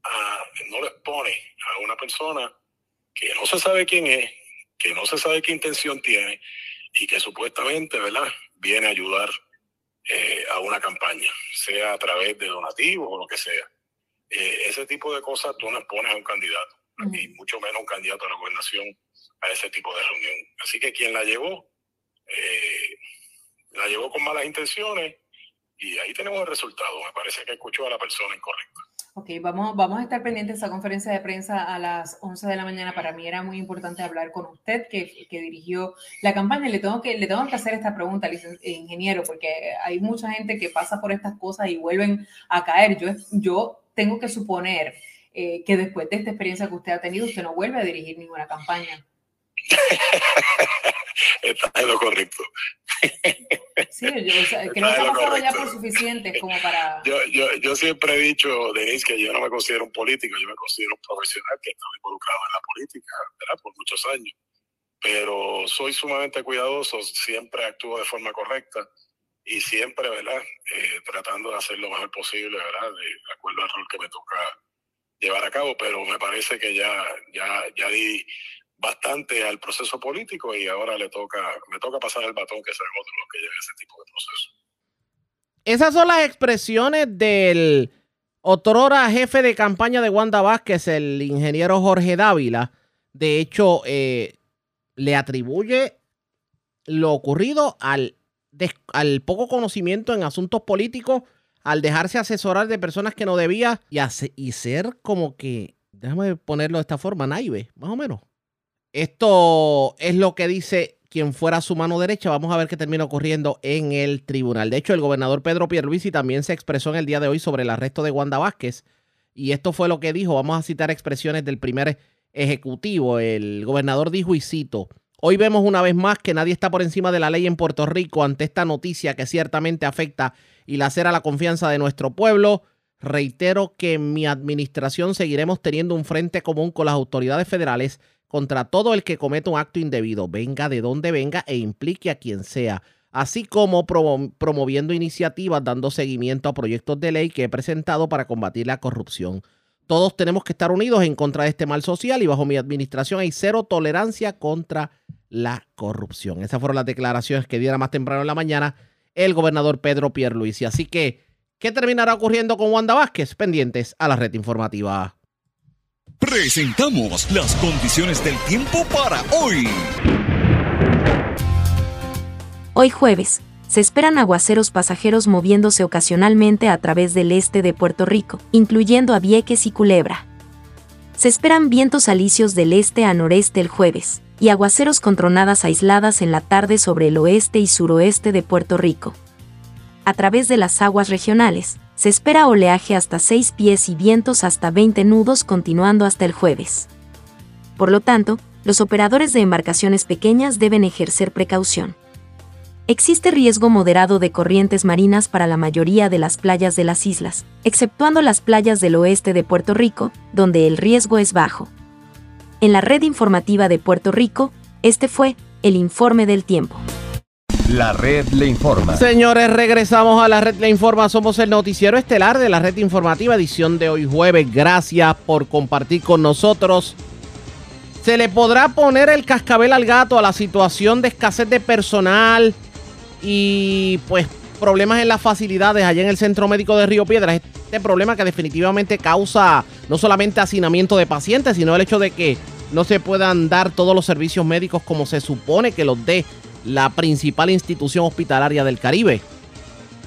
a, no le expone a una persona que no se sabe quién es, que no se sabe qué intención tiene y que supuestamente, ¿verdad?, viene a ayudar eh, a una campaña, sea a través de donativos o lo que sea. Eh, ese tipo de cosas tú no expones a un candidato, y mucho menos un candidato a la gobernación a ese tipo de reunión. Así que quien la llevó, eh, la llevó con malas intenciones y ahí tenemos el resultado. Me parece que escuchó a la persona incorrecta. Ok, vamos, vamos a estar pendientes de esa conferencia de prensa a las 11 de la mañana. Para mí era muy importante hablar con usted, que, dirigió la campaña. Le tengo, que, le tengo que hacer esta pregunta, ingeniero, porque hay mucha gente que pasa por estas cosas y vuelven a caer. Yo, yo tengo que suponer eh, que después de esta experiencia que usted ha tenido, usted no vuelve a dirigir ninguna campaña. Está en lo correcto. Sí, yo, que no ha pasado ya por suficiente como para... Yo, yo, yo siempre he dicho, Denise, que yo no me considero un político, yo me considero un profesional que está involucrado en la política, ¿verdad? Por muchos años. Pero soy sumamente cuidadoso, siempre actúo de forma correcta y siempre, ¿verdad? Eh, tratando de hacer lo mejor posible, ¿verdad? De, de acuerdo al rol que me toca llevar a cabo, pero me parece que ya, ya, ya di bastante al proceso político y ahora le toca, me toca pasar el batón que sean otros los que lleven ese tipo de proceso. Esas son las expresiones del otrora jefe de campaña de Wanda Vázquez, el ingeniero Jorge Dávila. De hecho, eh, le atribuye lo ocurrido al, al poco conocimiento en asuntos políticos, al dejarse asesorar de personas que no debía y, y ser como que, déjame ponerlo de esta forma, naive, más o menos. Esto es lo que dice quien fuera su mano derecha. Vamos a ver qué termina ocurriendo en el tribunal. De hecho, el gobernador Pedro Pierluisi también se expresó en el día de hoy sobre el arresto de Wanda Vázquez. Y esto fue lo que dijo. Vamos a citar expresiones del primer ejecutivo. El gobernador dijo. Hoy vemos una vez más que nadie está por encima de la ley en Puerto Rico ante esta noticia que ciertamente afecta y lacera la confianza de nuestro pueblo. Reitero que en mi administración seguiremos teniendo un frente común con las autoridades federales contra todo el que cometa un acto indebido, venga de donde venga e implique a quien sea, así como promoviendo iniciativas dando seguimiento a proyectos de ley que he presentado para combatir la corrupción. Todos tenemos que estar unidos en contra de este mal social y bajo mi administración hay cero tolerancia contra la corrupción. Esas fueron las declaraciones que diera más temprano en la mañana el gobernador Pedro Pierluisi. Así que, ¿qué terminará ocurriendo con Wanda Vázquez? Pendientes a la red informativa. Presentamos las condiciones del tiempo para hoy. Hoy jueves, se esperan aguaceros pasajeros moviéndose ocasionalmente a través del este de Puerto Rico, incluyendo a Vieques y Culebra. Se esperan vientos alisios del este a noreste el jueves, y aguaceros con tronadas aisladas en la tarde sobre el oeste y suroeste de Puerto Rico. A través de las aguas regionales, se espera oleaje hasta 6 pies y vientos hasta 20 nudos continuando hasta el jueves. Por lo tanto, los operadores de embarcaciones pequeñas deben ejercer precaución. Existe riesgo moderado de corrientes marinas para la mayoría de las playas de las islas, exceptuando las playas del oeste de Puerto Rico, donde el riesgo es bajo. En la red informativa de Puerto Rico, este fue el informe del tiempo. La red le informa. Señores, regresamos a la red le informa. Somos el noticiero estelar de la red informativa, edición de hoy jueves. Gracias por compartir con nosotros. ¿Se le podrá poner el cascabel al gato a la situación de escasez de personal y pues problemas en las facilidades allá en el Centro Médico de Río Piedras? Este problema que definitivamente causa no solamente hacinamiento de pacientes, sino el hecho de que no se puedan dar todos los servicios médicos como se supone que los dé la principal institución hospitalaria del Caribe.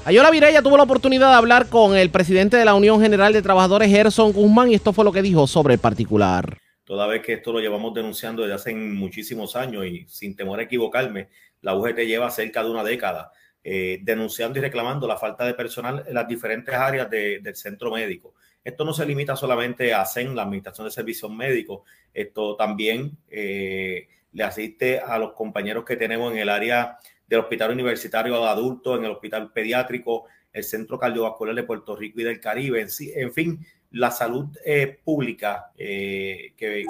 Ayola Virella tuvo la oportunidad de hablar con el presidente de la Unión General de Trabajadores, Gerson Guzmán, y esto fue lo que dijo sobre el particular. Toda vez que esto lo llevamos denunciando desde hace muchísimos años y sin temor a equivocarme, la UGT lleva cerca de una década eh, denunciando y reclamando la falta de personal en las diferentes áreas del centro médico. Esto no se limita solamente a CEN, la Administración de Servicios Médicos, esto también eh, le asiste a los compañeros que tenemos en el área del Hospital Universitario de Adultos, en el Hospital Pediátrico, el Centro Cardiovascular de Puerto Rico y del Caribe. En, fin, la salud eh, pública eh, que,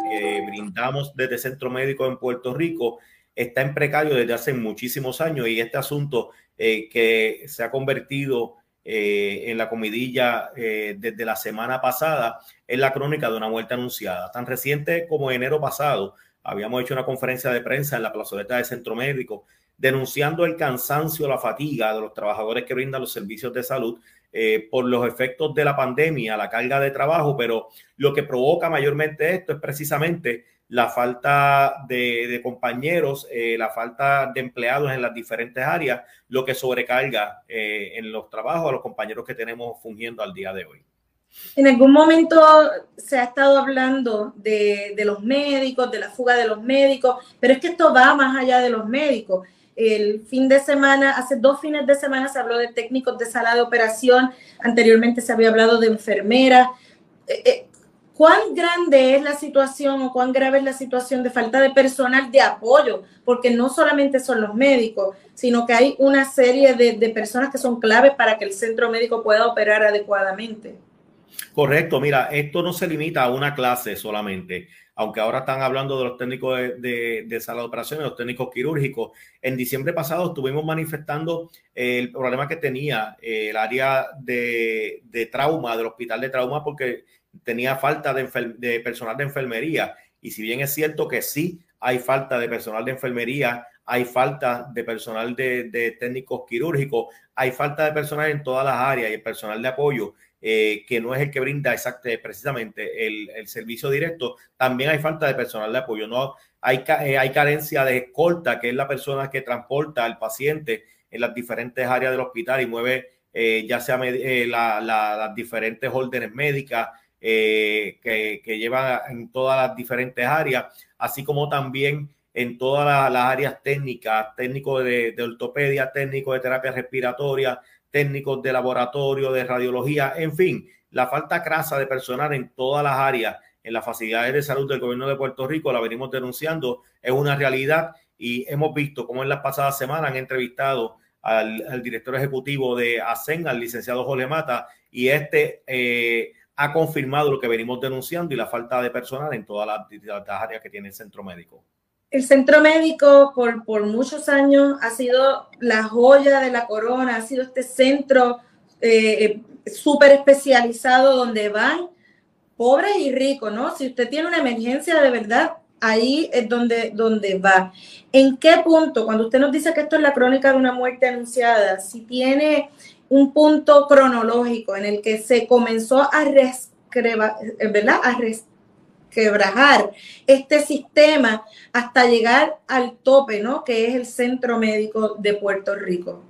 brindamos desde Centro Médico en Puerto Rico está en precario desde hace muchísimos años y este asunto eh, que se ha convertido en la comidilla desde la semana pasada es la crónica de una muerte anunciada. Tan reciente como enero pasado, habíamos hecho una conferencia de prensa en la plazoleta de Centro Médico denunciando el cansancio, la fatiga de los trabajadores que brindan los servicios de salud eh, por los efectos de la pandemia, la carga de trabajo, pero lo que provoca mayormente esto es precisamente la falta de, compañeros, eh, la falta de empleados en las diferentes áreas, lo que sobrecarga eh, en los trabajos a los compañeros que tenemos fungiendo al día de hoy. En algún momento se ha estado hablando de, los médicos, de la fuga de los médicos, pero es que esto va más allá de los médicos. El fin de semana, hace dos fines de semana se habló de técnicos de sala de operación, anteriormente se había hablado de enfermeras. Eh, ¿Cuán grande es la situación o cuán grave es la situación de falta de personal de apoyo? Porque no solamente son los médicos, sino que hay una serie de, de personas que son claves para que el centro médico pueda operar adecuadamente. Correcto, mira, esto no se limita a una clase solamente, aunque ahora están hablando de los técnicos de, de, sala de operaciones, los técnicos quirúrgicos. En diciembre pasado estuvimos manifestando el problema que tenía eh, el área de, de, trauma, del hospital de trauma, porque tenía falta de, personal de enfermería. Y si bien es cierto que sí hay falta de personal de enfermería, hay falta de personal de, técnicos quirúrgicos, hay falta de personal en todas las áreas y el personal de apoyo, eh, que no es el que brinda precisamente el, servicio directo, también hay falta de personal de apoyo. No hay, eh, hay carencia de escolta, que es la persona que transporta al paciente en las diferentes áreas del hospital y mueve eh, ya sea las diferentes órdenes médicas, eh, que, llevan en todas las diferentes áreas, así como también en todas las, áreas técnicas, técnicos de, ortopedia, técnicos de terapia respiratoria, técnicos de laboratorio, de radiología, en fin, la falta crasa de personal en todas las áreas, en las facilidades de salud del gobierno de Puerto Rico, la venimos denunciando, es una realidad y hemos visto cómo en las pasadas semanas han entrevistado al, director ejecutivo de ASEN, al licenciado Jole Mata, y este eh, ha confirmado lo que venimos denunciando y la falta de personal en todas las, áreas que tiene el centro médico. El centro médico por, por, muchos años ha sido la joya de la corona, ha sido este centro eh, súper especializado donde van pobres y ricos, ¿no? Si usted tiene una emergencia de verdad, ahí es donde, donde va. ¿En qué punto, cuando usted nos dice que esto es la crónica de una muerte anunciada, si tiene un punto cronológico en el que se comenzó a, ¿verdad? a resquebrajar este sistema hasta llegar al tope, ¿no? Que es el Centro Médico de Puerto Rico.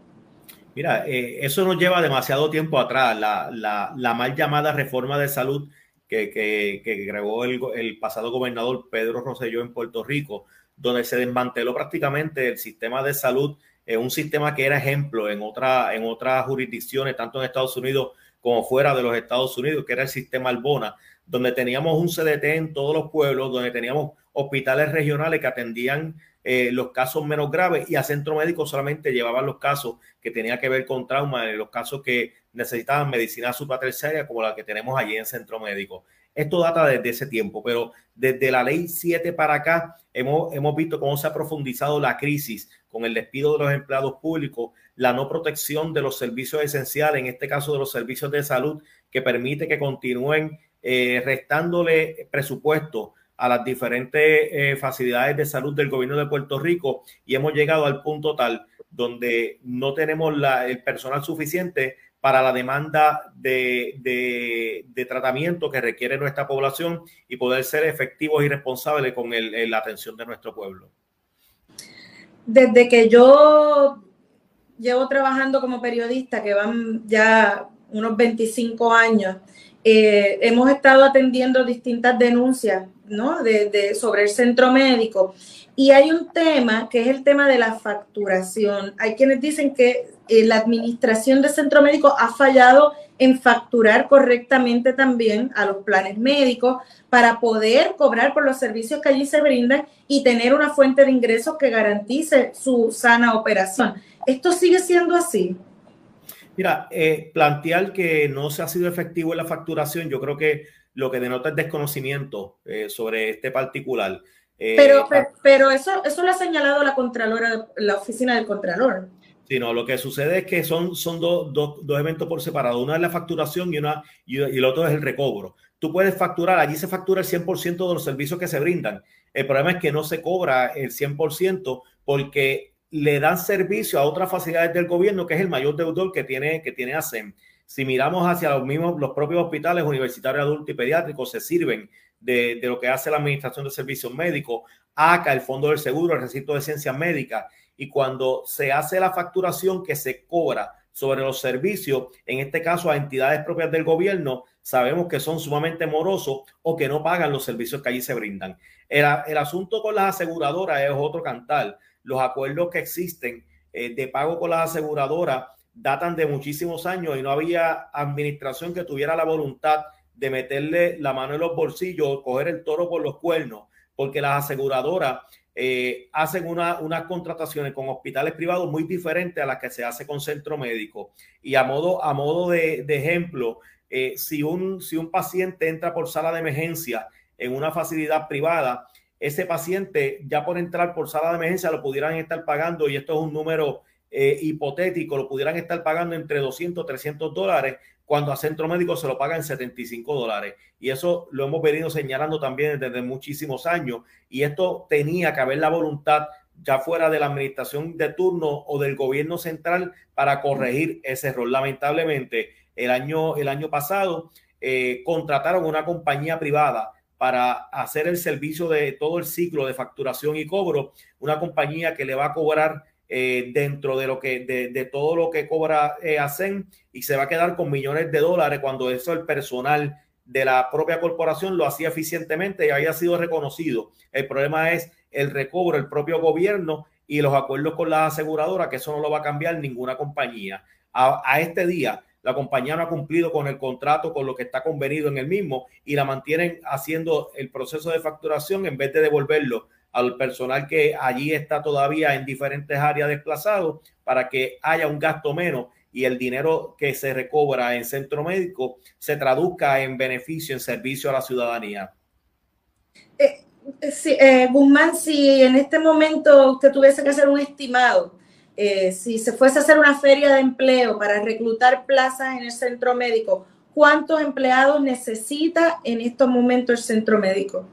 Mira, eh, eso nos lleva demasiado tiempo atrás. La, la, mal llamada reforma de salud que, que, creó el, el, pasado gobernador Pedro Rosselló en Puerto Rico, donde se desmanteló prácticamente el sistema de salud un sistema que era ejemplo en, otra, en otras jurisdicciones, tanto en Estados Unidos como fuera de los Estados Unidos, que era el sistema Albona, donde teníamos un CDT en todos los pueblos, donde teníamos hospitales regionales que atendían eh, los casos menos graves y a centro médico solamente llevaban los casos que tenían que ver con trauma, los casos que necesitaban medicina supraterciaria como la que tenemos allí en centro médico. Esto data desde ese tiempo, pero desde la ley 7 para acá hemos, hemos visto cómo se ha profundizado la crisis con el despido de los empleados públicos, la no protección de los servicios esenciales, en este caso de los servicios de salud, que permite que continúen eh, restándole presupuesto a las diferentes eh, facilidades de salud del gobierno de Puerto Rico y hemos llegado al punto tal donde no tenemos la, el personal suficiente para la demanda de, de, tratamiento que requiere nuestra población y poder ser efectivos y responsables con el, la atención de nuestro pueblo. Desde que yo llevo trabajando como periodista, que van ya unos 25 años, eh, hemos estado atendiendo distintas denuncias ¿no? de, sobre el centro médico. Y hay un tema que es el tema de la facturación. Hay quienes dicen que eh, la administración del centro médico ha fallado en facturar correctamente también a los planes médicos para poder cobrar por los servicios que allí se brindan y tener una fuente de ingresos que garantice su sana operación. ¿Esto sigue siendo así? Mira, eh, plantear que no se ha sido efectivo en la facturación, yo creo que lo que denota es desconocimiento eh, sobre este particular. pero, pero, eso, eso lo ha señalado la Contralora, la oficina del Contralor sino lo que sucede es que son, son dos, eventos por separado. Una es la facturación y, una, y, el otro es el recobro. Tú puedes facturar, allí se factura el 100% de los servicios que se brindan. El problema es que no se cobra el 100% porque le dan servicio a otras facilidades del gobierno, que es el mayor deudor que tiene, que tiene ASEM. Si miramos hacia los mismos, los propios hospitales universitarios adultos y pediátricos se sirven de, de, lo que hace la Administración de Servicios Médicos, ACA, el Fondo del Seguro, el Recinto de Ciencias Médicas, y cuando se hace la facturación que se cobra sobre los servicios, en este caso a entidades propias del gobierno, sabemos que son sumamente morosos o que no pagan los servicios que allí se brindan. El, el asunto con las aseguradoras es otro cantar. Los acuerdos que existen eh, de pago con las aseguradoras datan de muchísimos años y no había administración que tuviera la voluntad de meterle la mano en los bolsillos, coger el toro por los cuernos, porque las aseguradoras eh, hacen una, unas contrataciones con hospitales privados muy diferentes a las que se hace con centro médico. Y a modo, a modo de, ejemplo, eh, si, un, si un paciente entra por sala de emergencia en una facilidad privada, ese paciente ya por entrar por sala de emergencia lo pudieran estar pagando, y esto es un número eh, hipotético, lo pudieran estar pagando entre 200 300 dólares, cuando a centro médico se lo pagan 75 dólares. Y eso lo hemos venido señalando también desde muchísimos años. Y esto tenía que haber la voluntad ya fuera de la administración de turno o del gobierno central para corregir ese error. Lamentablemente, el año, el año pasado eh, contrataron una compañía privada para hacer el servicio de todo el ciclo de facturación y cobro, una compañía que le va a cobrar eh, dentro de lo que de, todo lo que cobra eh, ASEN y se va a quedar con millones de dólares cuando eso el personal de la propia corporación lo hacía eficientemente y había sido reconocido. El problema es el recobro, el propio gobierno y los acuerdos con la aseguradora, que eso no lo va a cambiar ninguna compañía. A este día, la compañía no ha cumplido con el contrato, con lo que está convenido en el mismo y la mantienen haciendo el proceso de facturación en vez de devolverlo al personal que allí está todavía en diferentes áreas desplazado para que haya un gasto menos y el dinero que se recobra en centro médico se traduzca en beneficio, en servicio a la ciudadanía. Eh, eh, Guzmán, si en este momento usted tuviese que hacer un estimado eh, si se fuese a hacer una feria de empleo para reclutar plazas en el centro médico, ¿cuántos empleados necesita en estos momentos el centro médico?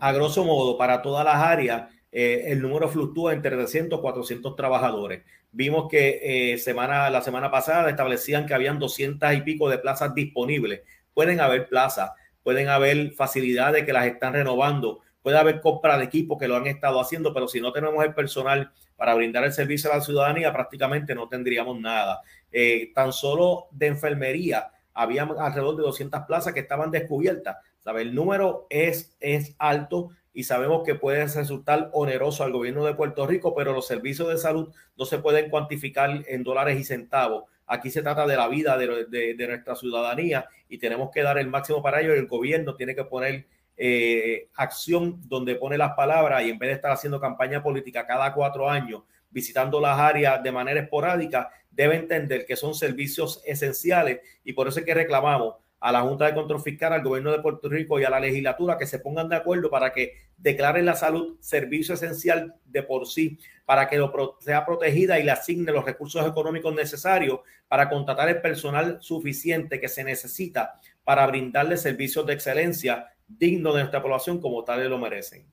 A grosso modo, para todas las áreas, eh, el número fluctúa entre 300 400 trabajadores. Vimos que eh, semana, la semana pasada establecían que habían 200 y pico de plazas disponibles. Pueden haber plazas, pueden haber facilidades que las están renovando, puede haber compra de equipo que lo han estado haciendo, pero si no tenemos el personal para brindar el servicio a la ciudadanía, prácticamente no tendríamos nada. Eh, tan solo de enfermería, había alrededor de 200 plazas que estaban descubiertas. ¿Sabe? El número es, es alto y sabemos que puede resultar oneroso al gobierno de Puerto Rico, pero los servicios de salud no se pueden cuantificar en dólares y centavos. Aquí se trata de la vida de, de, de nuestra ciudadanía y tenemos que dar el máximo para ello. El gobierno tiene que poner eh, acción donde pone las palabras y en vez de estar haciendo campaña política cada cuatro años, visitando las áreas de manera esporádica, debe entender que son servicios esenciales y por eso es que reclamamos a la Junta de Control Fiscal, al gobierno de Puerto Rico y a la legislatura que se pongan de acuerdo para que declaren la salud servicio esencial de por sí, para que lo sea protegida y le asigne los recursos económicos necesarios para contratar el personal suficiente que se necesita para brindarle servicios de excelencia digno de nuestra población como tales lo merecen.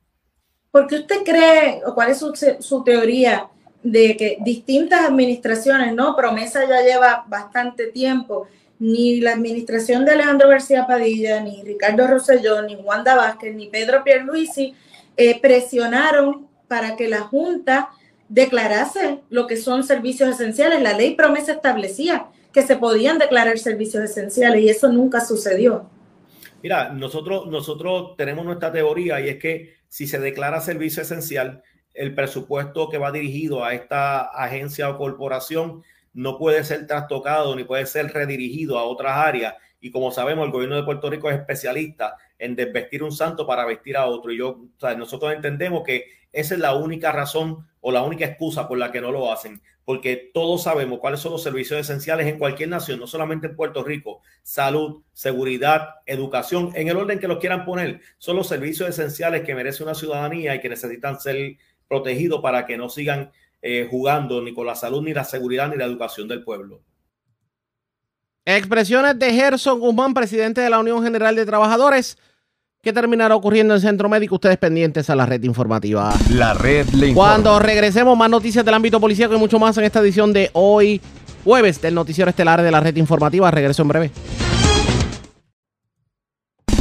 ¿Por qué usted cree, o cuál es su, su, teoría de que distintas administraciones, no? Promesa ya lleva bastante tiempo, ni la administración de Alejandro García Padilla, ni Ricardo Rosselló, ni Wanda Vázquez, ni Pedro Pierluisi eh, presionaron para que la Junta declarase lo que son servicios esenciales. La ley promesa establecía que se podían declarar servicios esenciales y eso nunca sucedió. Mira, nosotros, nosotros tenemos nuestra teoría y es que si se declara servicio esencial, el presupuesto que va dirigido a esta agencia o corporación no puede ser trastocado ni puede ser redirigido a otras áreas. Y como sabemos, el gobierno de Puerto Rico es especialista en desvestir un santo para vestir a otro. Y yo, nosotros entendemos que esa es la única razón o la única excusa por la que no lo hacen, porque todos sabemos cuáles son los servicios esenciales en cualquier nación, no solamente en Puerto Rico, salud, seguridad, educación, en el orden que los quieran poner, son los servicios esenciales que merece una ciudadanía y que necesitan ser protegidos para que no sigan eh, jugando ni con la salud, ni la seguridad, ni la educación del pueblo. Expresiones de Gerson Guzmán, presidente de la Unión General de Trabajadores. ¿Qué terminará ocurriendo en Centro Médico? Ustedes pendientes a la red informativa. La red le informa. Cuando regresemos, más noticias del ámbito policial y mucho más en esta edición de hoy, jueves del noticiero estelar de la red informativa. Regreso en breve.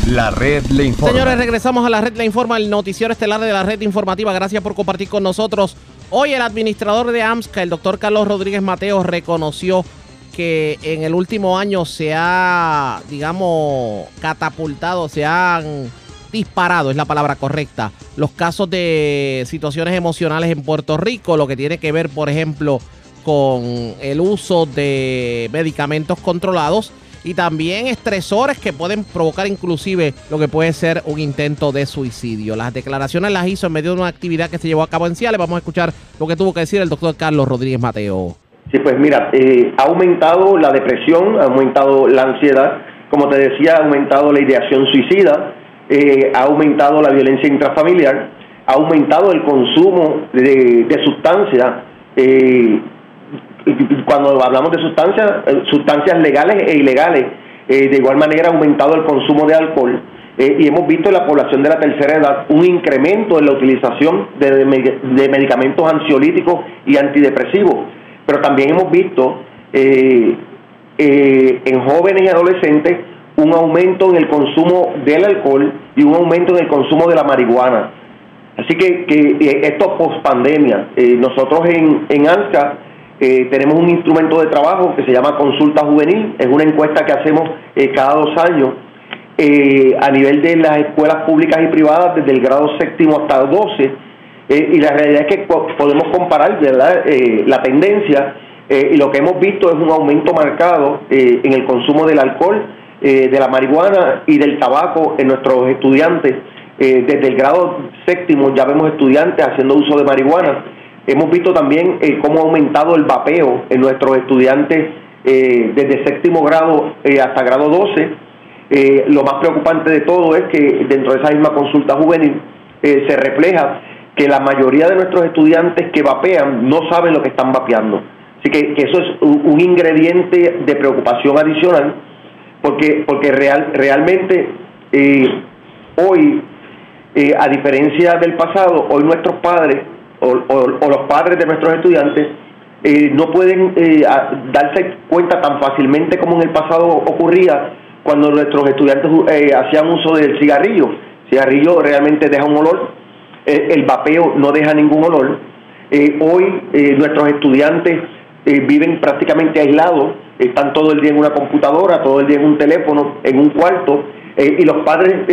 La red le informa. Señores, regresamos a la red le informa, el noticiero estelar de la red informativa. Gracias por compartir con nosotros. Hoy el administrador de AMSCA, el doctor Carlos Rodríguez Mateo, reconoció que en el último año se ha, digamos, catapultado, se han disparado, es la palabra correcta, los casos de situaciones emocionales en Puerto Rico, lo que tiene que ver, por ejemplo, con el uso de medicamentos controlados y también estresores que pueden provocar inclusive lo que puede ser un intento de suicidio. Las declaraciones las hizo en medio de una actividad que se llevó a cabo en Ciales. Vamos a escuchar lo que tuvo que decir el doctor Carlos Rodríguez Mateo. Sí, pues mira, eh, ha aumentado la depresión, ha aumentado la ansiedad, como te decía, ha aumentado la ideación suicida, eh, ha aumentado la violencia intrafamiliar, ha aumentado el consumo de, sustancias. Eh, cuando hablamos de sustancias, sustancias legales e ilegales, de igual manera ha aumentado el consumo de alcohol. Y hemos visto en la población de la tercera edad un incremento en la utilización de, de medicamentos ansiolíticos y antidepresivos. Pero también hemos visto en jóvenes y adolescentes un aumento en el consumo del alcohol y un aumento en el consumo de la marihuana. Así que, que esto post pandemia, nosotros en, en ANSCA eh, tenemos un instrumento de trabajo que se llama Consulta Juvenil, es una encuesta que hacemos eh, cada dos años eh, a nivel de las escuelas públicas y privadas desde el grado séptimo hasta 12 y la realidad es que podemos comparar ¿verdad? la tendencia y lo que hemos visto es un aumento marcado en el consumo del alcohol, de la marihuana y del tabaco en nuestros estudiantes. desde el grado séptimo ya vemos estudiantes haciendo uso de marihuana Hemos visto también eh, cómo ha aumentado el vapeo en nuestros estudiantes eh, desde séptimo grado eh, hasta grado 12. lo más preocupante de todo es que dentro de esa misma consulta juvenil se refleja que la mayoría de nuestros estudiantes que vapean no saben lo que están vapeando. Así que, eso es un, ingrediente de preocupación adicional porque, porque real, realmente hoy, a diferencia del pasado, hoy nuestros padres o, los padres de nuestros estudiantes eh, no pueden eh, darse cuenta tan fácilmente como en el pasado ocurría cuando nuestros estudiantes eh, hacían uso del cigarrillo. El cigarrillo realmente deja un olor, el vapeo no deja ningún olor. hoy nuestros estudiantes viven prácticamente aislados, están todo el día en una computadora, todo el día en un teléfono, en un cuarto, y los padres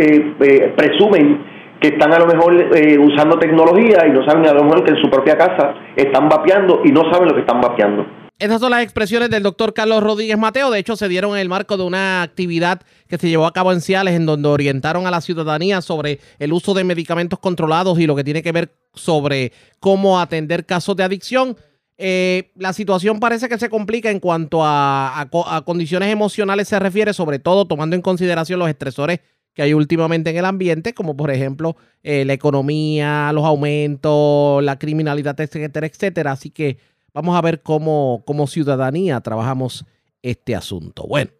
presumen que están a lo mejor eh, usando tecnología y no saben a lo mejor que en su propia casa están vapeando y no saben lo que están vapeando. Esas son las expresiones del doctor Carlos Rodríguez Mateo. De hecho, se dieron en el marco de una actividad que se llevó a cabo en Ciales, en donde orientaron a la ciudadanía sobre el uso de medicamentos controlados y lo que tiene que ver sobre cómo atender casos de adicción. Eh, la situación parece que se complica en cuanto a, a condiciones emocionales se refiere, sobre todo tomando en consideración los estresores que hay últimamente en el ambiente, como por ejemplo eh, la economía, los aumentos, la criminalidad, etcétera, etcétera. Así que vamos a ver cómo como ciudadanía trabajamos este asunto. Bueno,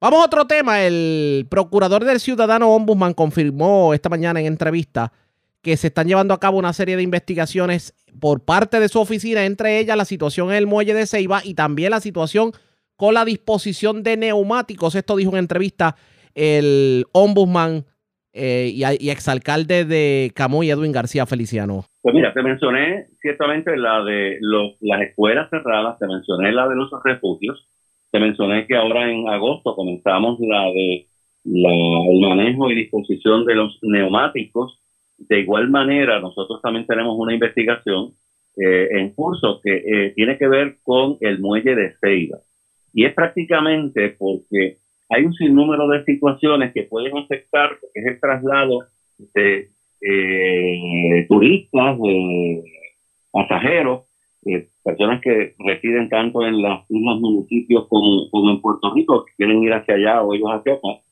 vamos a otro tema. El procurador del ciudadano ombudsman confirmó esta mañana en entrevista que se están llevando a cabo una serie de investigaciones por parte de su oficina, entre ellas la situación en el muelle de Ceiba y también la situación con la disposición de neumáticos. Esto dijo en entrevista el ombudsman eh, y, exalcalde de Camuy, Edwin García Feliciano? Pues mira, te mencioné ciertamente la de los, las escuelas cerradas, te mencioné la de los refugios, te mencioné que ahora en agosto comenzamos la de el manejo y disposición de los neumáticos. De igual manera, nosotros también tenemos una investigación eh, en curso que eh, tiene que ver con el muelle de Ceiba. Y es prácticamente porque hay un sinnúmero de situaciones que pueden afectar, que es el traslado de eh, turistas, de pasajeros, eh, personas que residen tanto en las islas municipios como, como, en Puerto Rico, que quieren ir hacia allá o ellos hacia acá.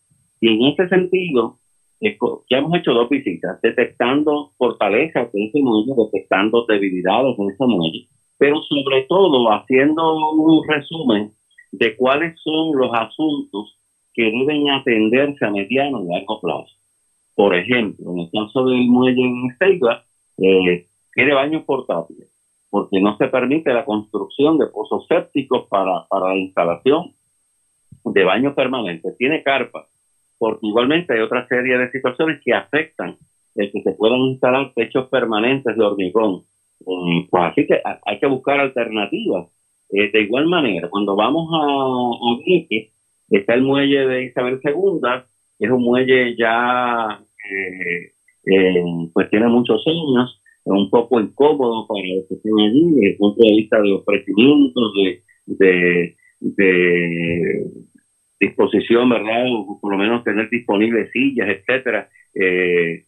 Y en ese sentido, ya hemos hecho dos visitas, detectando fortalezas en ese muelle, detectando debilidades en ese muelle, pero sobre todo haciendo un resumen de cuáles son los asuntos que deben atenderse a mediano y largo plazo. Por ejemplo, en el caso del muelle en Esteiba, eh, tiene baños portátiles, porque no se permite la construcción de pozos sépticos para, para la instalación de baños permanentes. Tiene carpa, porque igualmente hay otra serie de situaciones que afectan el que se puedan instalar techos permanentes de hormigón. Mm, Pues así que ha- hay que buscar alternativas. Eh, de igual manera, cuando vamos a, a está el muelle de Isabel II, que es un muelle ya, eh, eh, pues tiene muchos años, es un poco incómodo para los que están allí, desde el punto de vista de ofrecimientos, de, de, de disposición, ¿verdad? O por lo menos tener disponibles sillas, etcétera, eh,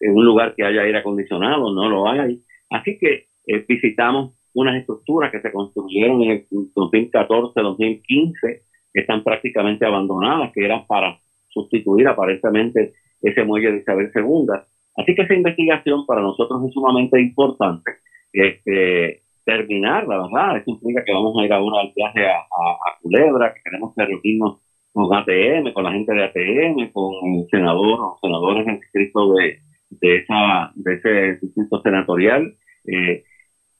en un lugar que haya aire acondicionado, no lo hay. Así que eh, visitamos unas estructuras que se construyeron en el 2014, 2015, que están prácticamente abandonadas, que eran para sustituir aparentemente ese muelle de Isabel II. Así que esa investigación para nosotros es sumamente importante. Este, terminarla, ¿verdad? Eso implica que vamos a ir ahora al viaje a, a, a Culebra, que tenemos que reunirnos con ATM, con la gente de ATM, con el senador o senadores en distrito de, de, esa, de ese distrito senatorial. Eh,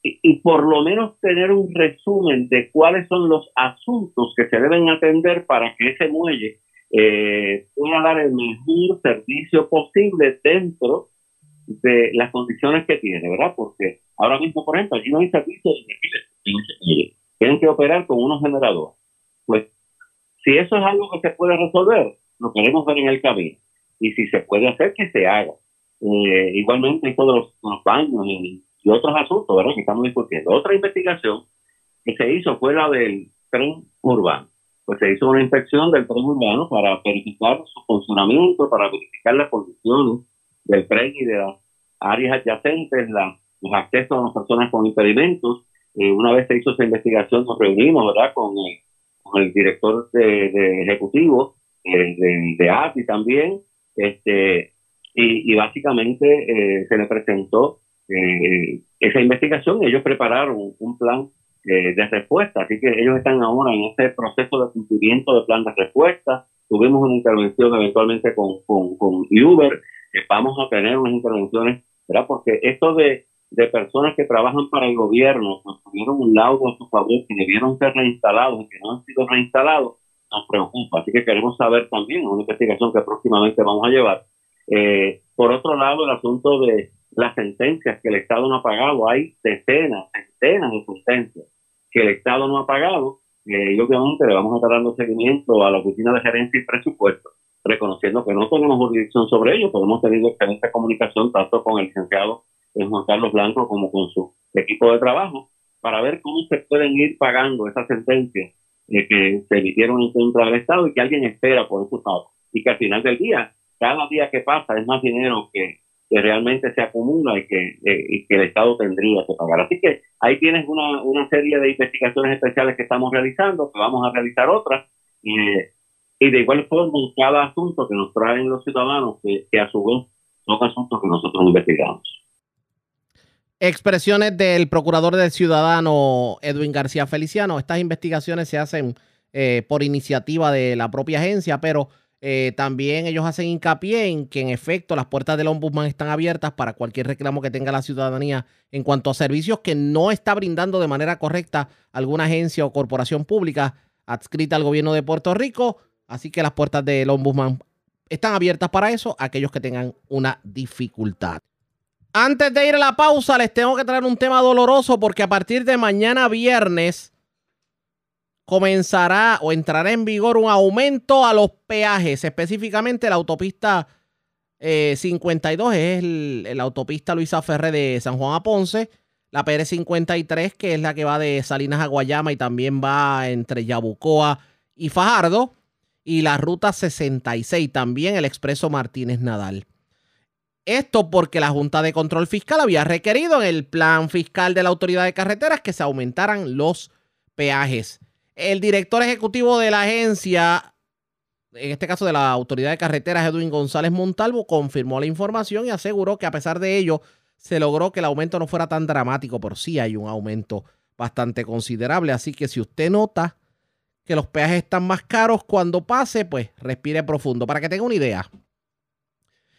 y, y por lo menos tener un resumen de cuáles son los asuntos que se deben atender para que ese muelle eh, pueda dar el mejor servicio posible dentro de las condiciones que tiene, ¿verdad? Porque ahora mismo, por ejemplo, allí no hay servicio de. Tienen que operar con unos generadores. Pues, si eso es algo que se puede resolver, lo queremos ver en el camino. Y si se puede hacer, que se haga. Eh, igualmente, esto de los, los baños y otros asuntos, ¿verdad? Que estamos discutiendo. Otra investigación que se hizo fue la del tren urbano. Pues se hizo una inspección del tren urbano para verificar su funcionamiento, para verificar las condiciones del tren y de las áreas adyacentes, la- los accesos a las personas con impedimentos. Eh, una vez se hizo esa investigación, nos reunimos, ¿verdad?, con el, con el director de, de ejecutivo eh, de, de ATI también, este, y, y básicamente eh, se le presentó eh, esa investigación ellos prepararon un plan eh, de respuesta. Así que ellos están ahora en ese proceso de cumplimiento de plan de respuesta. Tuvimos una intervención eventualmente con, con, con Uber. Eh, vamos a tener unas intervenciones, ¿verdad? Porque esto de, de personas que trabajan para el gobierno, pues tuvieron un laudo a su favor, que debieron ser reinstalados y que no han sido reinstalados, nos preocupa. Así que queremos saber también, una investigación que próximamente vamos a llevar. Eh, por otro lado, el asunto de las sentencias que el Estado no ha pagado, hay decenas, centenas de sentencias que el Estado no ha pagado, eh, y obviamente le vamos a estar dando seguimiento a la Oficina de Gerencia y Presupuesto, reconociendo que no tenemos jurisdicción sobre ello, pero hemos tenido excelente comunicación tanto con el licenciado eh, Juan Carlos Blanco como con su equipo de trabajo, para ver cómo se pueden ir pagando esas sentencias eh, que se emitieron en contra del Estado y que alguien espera por esos pagos. Y que al final del día, cada día que pasa es más dinero que, que realmente se acumula y que, eh, y que el Estado tendría que pagar. Así que ahí tienes una, una serie de investigaciones especiales que estamos realizando, que vamos a realizar otras, y de igual forma cada asunto que nos traen los ciudadanos, que, que a su vez son asuntos que nosotros investigamos. Expresiones del procurador del ciudadano Edwin García Feliciano. Estas investigaciones se hacen eh, por iniciativa de la propia agencia, pero eh, también ellos hacen hincapié en que en efecto las puertas del ombudsman están abiertas para cualquier reclamo que tenga la ciudadanía en cuanto a servicios que no está brindando de manera correcta alguna agencia o corporación pública adscrita al gobierno de Puerto Rico. Así que las puertas del ombudsman están abiertas para eso, aquellos que tengan una dificultad. Antes de ir a la pausa, les tengo que traer un tema doloroso porque a partir de mañana viernes comenzará o entrará en vigor un aumento a los peajes, específicamente la autopista eh, 52, es la autopista Luisa Ferré de San Juan a Ponce, la PR 53, que es la que va de Salinas a Guayama y también va entre Yabucoa y Fajardo, y la ruta 66, también el expreso Martínez Nadal. Esto porque la Junta de Control Fiscal había requerido en el plan fiscal de la Autoridad de Carreteras que se aumentaran los peajes. El director ejecutivo de la agencia, en este caso de la Autoridad de Carreteras, Edwin González Montalvo, confirmó la información y aseguró que a pesar de ello se logró que el aumento no fuera tan dramático, por sí hay un aumento bastante considerable. Así que si usted nota que los peajes están más caros cuando pase, pues respire profundo. Para que tenga una idea,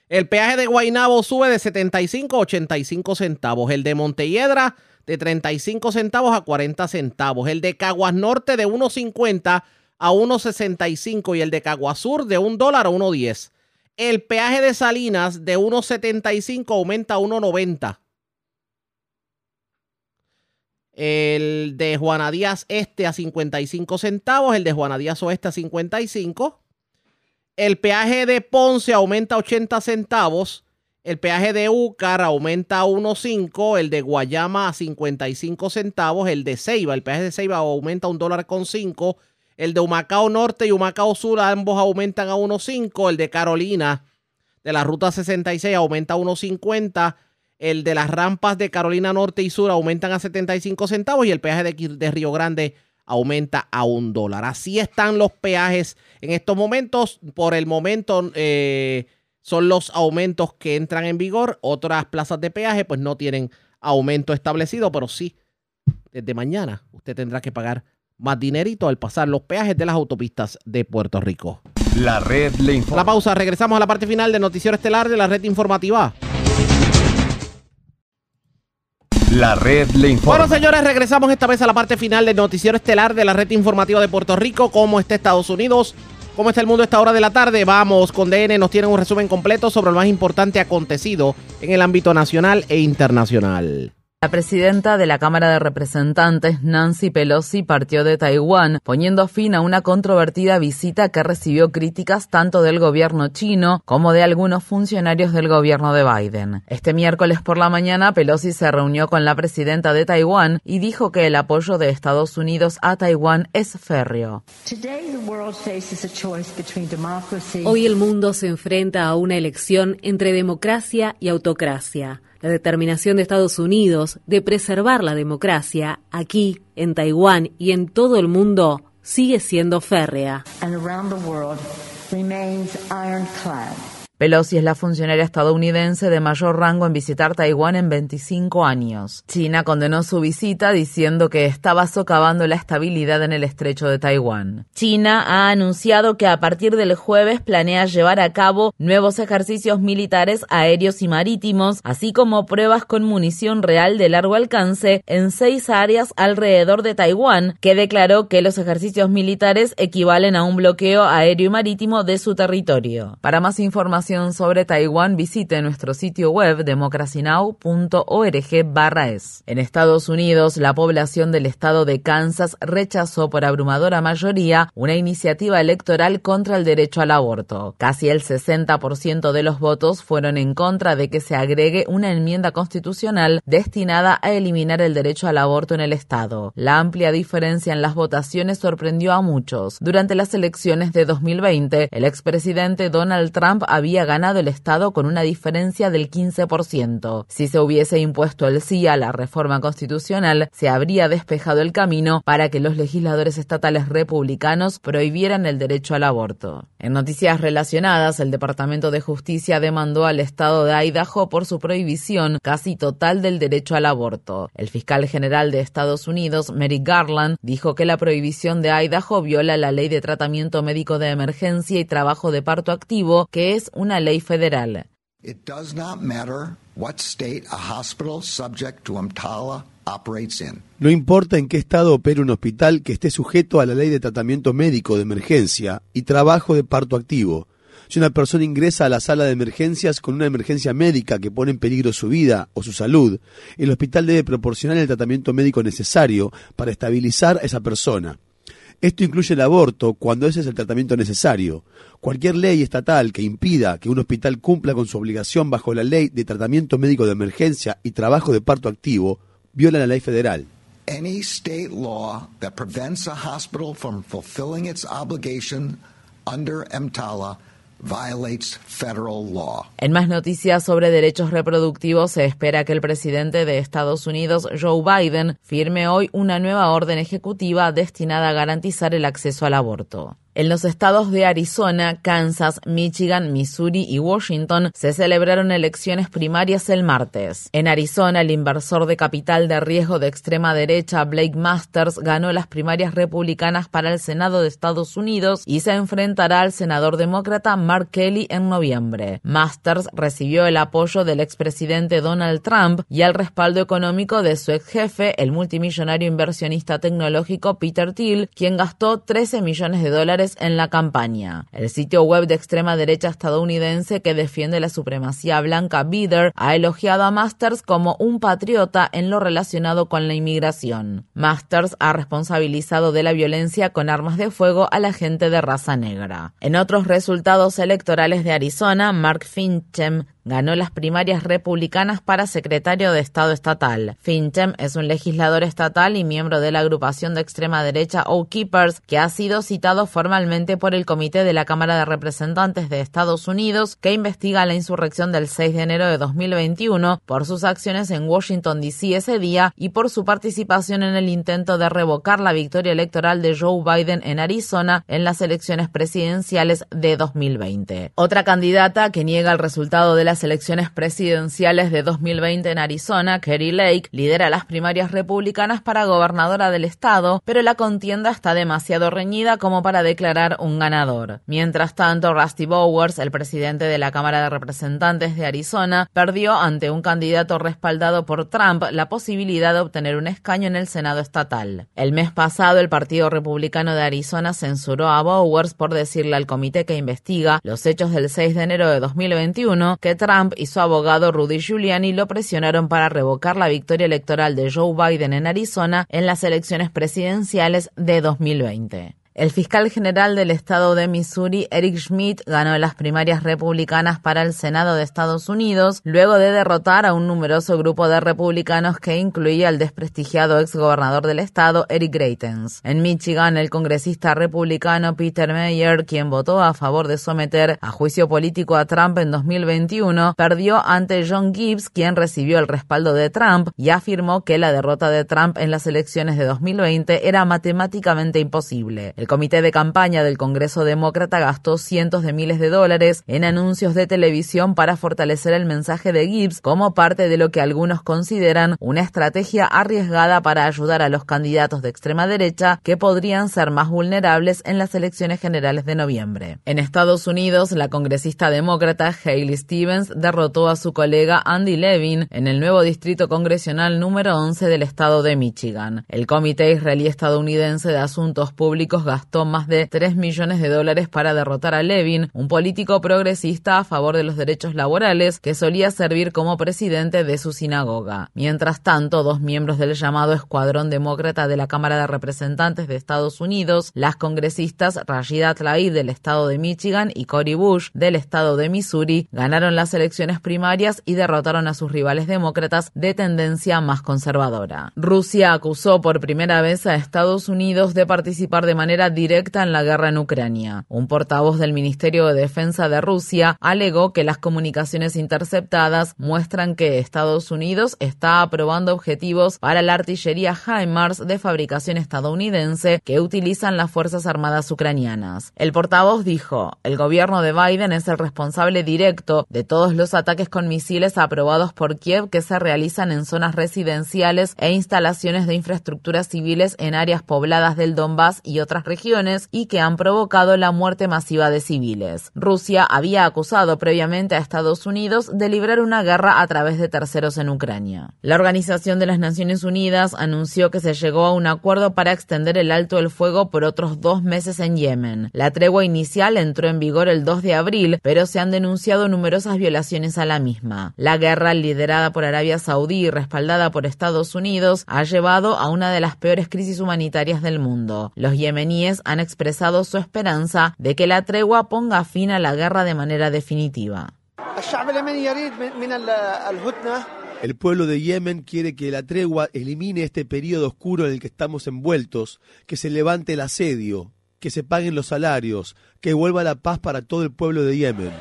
El peaje de Guaynabo sube de 75 a 85 centavos. El de Montelledra de 35 centavos a 40 centavos. El de Caguas Norte de 1.50 a 1.65 y el de Caguas Sur de 1 dólar a 1.10. El peaje de Salinas de 1.75 aumenta a 1.90. El de Juana Díaz Este a 55 centavos. El de Juana Díaz Oeste a 55. El peaje de Ponce aumenta a 80 centavos. El peaje de Úcar aumenta a 1.5, el de Guayama a 55 centavos, el de Ceiba, el peaje de Ceiba aumenta a un dólar con 5, el de Humacao Norte y Humacao Sur ambos aumentan a 1.5, el de Carolina de la ruta 66 aumenta a 1.50, el de las rampas de Carolina Norte y Sur aumentan a 75 centavos y el peaje de, de Río Grande aumenta a un dólar. Así están los peajes en estos momentos. Por el momento... Eh, son los aumentos que entran en vigor. Otras plazas de peaje pues no tienen aumento establecido, pero sí, desde mañana usted tendrá que pagar más dinerito al pasar los peajes de las autopistas de Puerto Rico. La red le informa. La pausa, regresamos a la parte final del noticiero estelar de la red informativa. La red le informa. Bueno, señores, regresamos esta vez a la parte final del noticiero estelar de la red informativa de Puerto Rico. ¿Cómo está Estados Unidos? ¿Cómo está el mundo a esta hora de la tarde? Vamos con DN, nos tienen un resumen completo sobre lo más importante acontecido en el ámbito nacional e internacional. La presidenta de la Cámara de Representantes, Nancy Pelosi, partió de Taiwán, poniendo fin a una controvertida visita que recibió críticas tanto del gobierno chino como de algunos funcionarios del gobierno de Biden. Este miércoles por la mañana, Pelosi se reunió con la presidenta de Taiwán y dijo que el apoyo de Estados Unidos a Taiwán es férreo. Hoy el mundo se enfrenta a una elección entre democracia y autocracia. La determinación de Estados Unidos de preservar la democracia aquí, en Taiwán y en todo el mundo sigue siendo férrea. Pelosi es la funcionaria estadounidense de mayor rango en visitar Taiwán en 25 años. China condenó su visita diciendo que estaba socavando la estabilidad en el estrecho de Taiwán. China ha anunciado que a partir del jueves planea llevar a cabo nuevos ejercicios militares aéreos y marítimos, así como pruebas con munición real de largo alcance en seis áreas alrededor de Taiwán, que declaró que los ejercicios militares equivalen a un bloqueo aéreo y marítimo de su territorio. Para más información sobre Taiwán, visite nuestro sitio web democracynow.org/es. En Estados Unidos, la población del estado de Kansas rechazó por abrumadora mayoría una iniciativa electoral contra el derecho al aborto. Casi el 60% de los votos fueron en contra de que se agregue una enmienda constitucional destinada a eliminar el derecho al aborto en el estado. La amplia diferencia en las votaciones sorprendió a muchos. Durante las elecciones de 2020, el expresidente Donald Trump había ganado el Estado con una diferencia del 15%. Si se hubiese impuesto el sí a la reforma constitucional, se habría despejado el camino para que los legisladores estatales republicanos prohibieran el derecho al aborto. En noticias relacionadas, el Departamento de Justicia demandó al Estado de Idaho por su prohibición casi total del derecho al aborto. El fiscal general de Estados Unidos, Merrick Garland, dijo que la prohibición de Idaho viola la ley de tratamiento médico de emergencia y trabajo de parto activo, que es una ley federal. It does not matter what state a hospital subject to EMTALA operates in. No importa en qué estado opere un hospital que esté sujeto a la ley de tratamiento médico de emergencia y trabajo de parto activo. Si una persona ingresa a la sala de emergencias con una emergencia médica que pone en peligro su vida o su salud, el hospital debe proporcionar el tratamiento médico necesario para estabilizar a esa persona. Esto incluye el aborto cuando ese es el tratamiento necesario. Cualquier ley estatal que impida que un hospital cumpla con su obligación bajo la ley de tratamiento médico de emergencia y trabajo de parto activo viola la ley federal. Any state law that prevents a hospital from fulfilling its obligation under EMTALA violates federal law. En más noticias sobre derechos reproductivos, se espera que el presidente de Estados Unidos, Joe Biden, firme hoy una nueva orden ejecutiva destinada a garantizar el acceso al aborto. En los estados de Arizona, Kansas, Michigan, Missouri y Washington se celebraron elecciones primarias el martes. En Arizona, el inversor de capital de riesgo de extrema derecha Blake Masters ganó las primarias republicanas para el Senado de Estados Unidos y se enfrentará al senador demócrata Mark Kelly en noviembre. Masters recibió el apoyo del expresidente Donald Trump y el respaldo económico de su ex jefe, el multimillonario inversionista tecnológico Peter Thiel, quien gastó 13 millones de dólares en la campaña. El sitio web de extrema derecha estadounidense que defiende la supremacía blanca Bider ha elogiado a Masters como un patriota en lo relacionado con la inmigración. Masters ha responsabilizado de la violencia con armas de fuego a la gente de raza negra. En otros resultados electorales de Arizona, Mark Finchem ganó las primarias republicanas para secretario de Estado estatal. Finchem es un legislador estatal y miembro de la agrupación de extrema derecha O-Keepers, que ha sido citado formalmente por el Comité de la Cámara de Representantes de Estados Unidos, que investiga la insurrección del 6 de enero de 2021 por sus acciones en Washington, D.C. ese día y por su participación en el intento de revocar la victoria electoral de Joe Biden en Arizona en las elecciones presidenciales de 2020. Otra candidata que niega el resultado de la elecciones presidenciales de 2020 en Arizona, Kerry Lake lidera las primarias republicanas para gobernadora del estado, pero la contienda está demasiado reñida como para declarar un ganador. Mientras tanto, Rusty Bowers, el presidente de la Cámara de Representantes de Arizona, perdió ante un candidato respaldado por Trump la posibilidad de obtener un escaño en el Senado estatal. El mes pasado, el Partido Republicano de Arizona censuró a Bowers por decirle al comité que investiga los hechos del 6 de enero de 2021 que Trump y su abogado Rudy Giuliani lo presionaron para revocar la victoria electoral de Joe Biden en Arizona en las elecciones presidenciales de 2020. El fiscal general del estado de Missouri, Eric Schmidt, ganó las primarias republicanas para el Senado de Estados Unidos luego de derrotar a un numeroso grupo de republicanos que incluía al desprestigiado exgobernador del estado, Eric Greitens. En Michigan, el congresista republicano Peter Meyer, quien votó a favor de someter a juicio político a Trump en 2021, perdió ante John Gibbs, quien recibió el respaldo de Trump y afirmó que la derrota de Trump en las elecciones de 2020 era matemáticamente imposible. El comité de campaña del Congreso Demócrata gastó cientos de miles de dólares en anuncios de televisión para fortalecer el mensaje de Gibbs como parte de lo que algunos consideran una estrategia arriesgada para ayudar a los candidatos de extrema derecha que podrían ser más vulnerables en las elecciones generales de noviembre. En Estados Unidos, la congresista demócrata Hailey Stevens derrotó a su colega Andy Levin en el nuevo distrito congresional número 11 del estado de Michigan. El Comité Israelí Estadounidense de Asuntos Públicos gastó más de 3 millones de dólares para derrotar a Levin, un político progresista a favor de los derechos laborales que solía servir como presidente de su sinagoga. Mientras tanto, dos miembros del llamado Escuadrón Demócrata de la Cámara de Representantes de Estados Unidos, las congresistas Rashida Tlaib del estado de Michigan y Cory Bush del estado de Missouri, ganaron las elecciones primarias y derrotaron a sus rivales demócratas de tendencia más conservadora. Rusia acusó por primera vez a Estados Unidos de participar de manera directa en la guerra en Ucrania. Un portavoz del Ministerio de Defensa de Rusia alegó que las comunicaciones interceptadas muestran que Estados Unidos está aprobando objetivos para la artillería HIMARS de fabricación estadounidense que utilizan las Fuerzas Armadas ucranianas. El portavoz dijo, el gobierno de Biden es el responsable directo de todos los ataques con misiles aprobados por Kiev que se realizan en zonas residenciales e instalaciones de infraestructuras civiles en áreas pobladas del Donbass y otras regiones y que han provocado la muerte masiva de civiles. Rusia había acusado previamente a Estados Unidos de librar una guerra a través de terceros en Ucrania. La Organización de las Naciones Unidas anunció que se llegó a un acuerdo para extender el alto el fuego por otros dos meses en Yemen. La tregua inicial entró en vigor el 2 de abril, pero se han denunciado numerosas violaciones a la misma. La guerra, liderada por Arabia Saudí y respaldada por Estados Unidos, ha llevado a una de las peores crisis humanitarias del mundo. Los yemeníes han expresado su esperanza de que la tregua ponga fin a la guerra de manera definitiva. El pueblo de Yemen quiere que la tregua elimine este periodo oscuro en el que estamos envueltos, que se levante el asedio, que se paguen los salarios, que vuelva la paz para todo el pueblo de Yemen.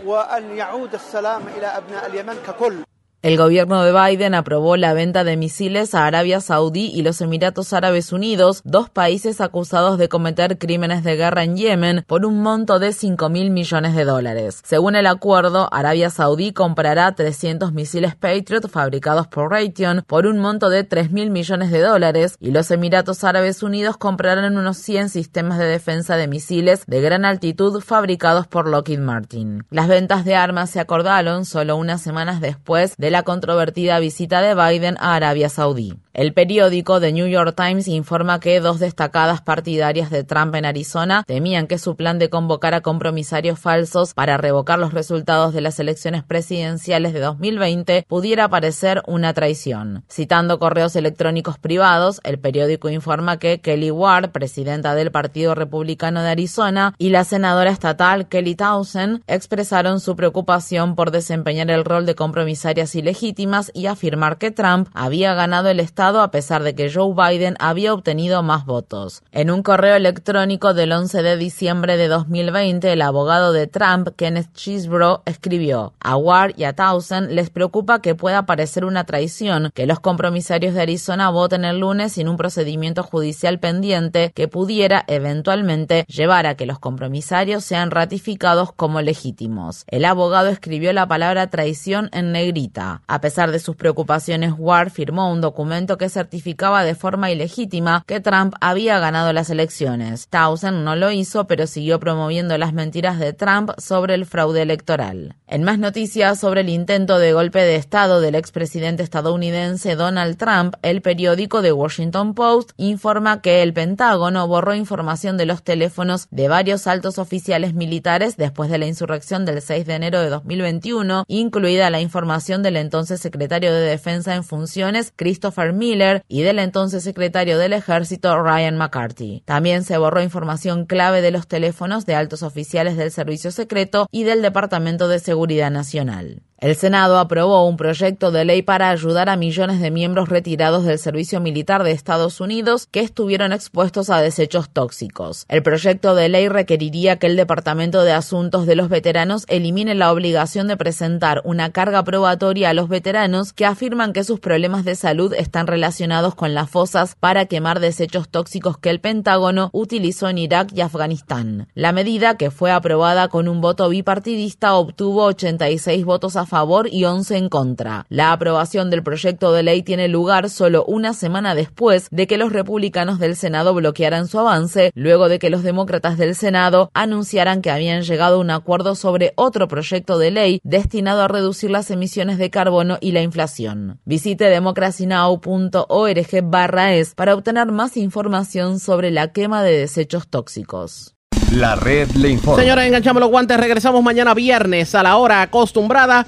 El gobierno de Biden aprobó la venta de misiles a Arabia Saudí y los Emiratos Árabes Unidos, dos países acusados de cometer crímenes de guerra en Yemen, por un monto de 5 mil millones de dólares. Según el acuerdo, Arabia Saudí comprará 300 misiles Patriot fabricados por Raytheon por un monto de 3 mil millones de dólares y los Emiratos Árabes Unidos comprarán unos 100 sistemas de defensa de misiles de gran altitud fabricados por Lockheed Martin. Las ventas de armas se acordaron solo unas semanas después de la controvertida visita de Biden a Arabia Saudí. El periódico The New York Times informa que dos destacadas partidarias de Trump en Arizona temían que su plan de convocar a compromisarios falsos para revocar los resultados de las elecciones presidenciales de 2020 pudiera parecer una traición. Citando correos electrónicos privados, el periódico informa que Kelly Ward, presidenta del Partido Republicano de Arizona, y la senadora estatal Kelly Townsend expresaron su preocupación por desempeñar el rol de compromisarias ilegítimas y afirmar que Trump había ganado el estado a pesar de que Joe Biden había obtenido más votos. En un correo electrónico del 11 de diciembre de 2020, el abogado de Trump, Kenneth Chisbro, escribió, a Ward y a Townsend les preocupa que pueda parecer una traición que los compromisarios de Arizona voten el lunes sin un procedimiento judicial pendiente que pudiera eventualmente llevar a que los compromisarios sean ratificados como legítimos. El abogado escribió la palabra traición en negrita. A pesar de sus preocupaciones, Ward firmó un documento que certificaba de forma ilegítima que Trump había ganado las elecciones. Townsend no lo hizo, pero siguió promoviendo las mentiras de Trump sobre el fraude electoral. En más noticias sobre el intento de golpe de Estado del expresidente estadounidense Donald Trump, el periódico The Washington Post informa que el Pentágono borró información de los teléfonos de varios altos oficiales militares después de la insurrección del 6 de enero de 2021, incluida la información del entonces secretario de Defensa en funciones, Christopher Miller, y del entonces secretario del Ejército, Ryan McCarthy. También se borró información clave de los teléfonos de altos oficiales del Servicio Secreto y del Departamento de Seguridad Nacional. El Senado aprobó un proyecto de ley para ayudar a millones de miembros retirados del servicio militar de Estados Unidos que estuvieron expuestos a desechos tóxicos. El proyecto de ley requeriría que el Departamento de Asuntos de los Veteranos elimine la obligación de presentar una carga probatoria a los veteranos que afirman que sus problemas de salud están relacionados con las fosas para quemar desechos tóxicos que el Pentágono utilizó en Irak y Afganistán. La medida, que fue aprobada con un voto bipartidista, obtuvo 86 votos a favor y 11 en contra. La aprobación del proyecto de ley tiene lugar solo una semana después de que los republicanos del Senado bloquearan su avance, luego de que los demócratas del Senado anunciaran que habían llegado a un acuerdo sobre otro proyecto de ley destinado a reducir las emisiones de carbono y la inflación. Visite democracynow.org barra es para obtener más información sobre la quema de desechos tóxicos. La red le informa. Señores, enganchamos los guantes. Regresamos mañana viernes a la hora acostumbrada.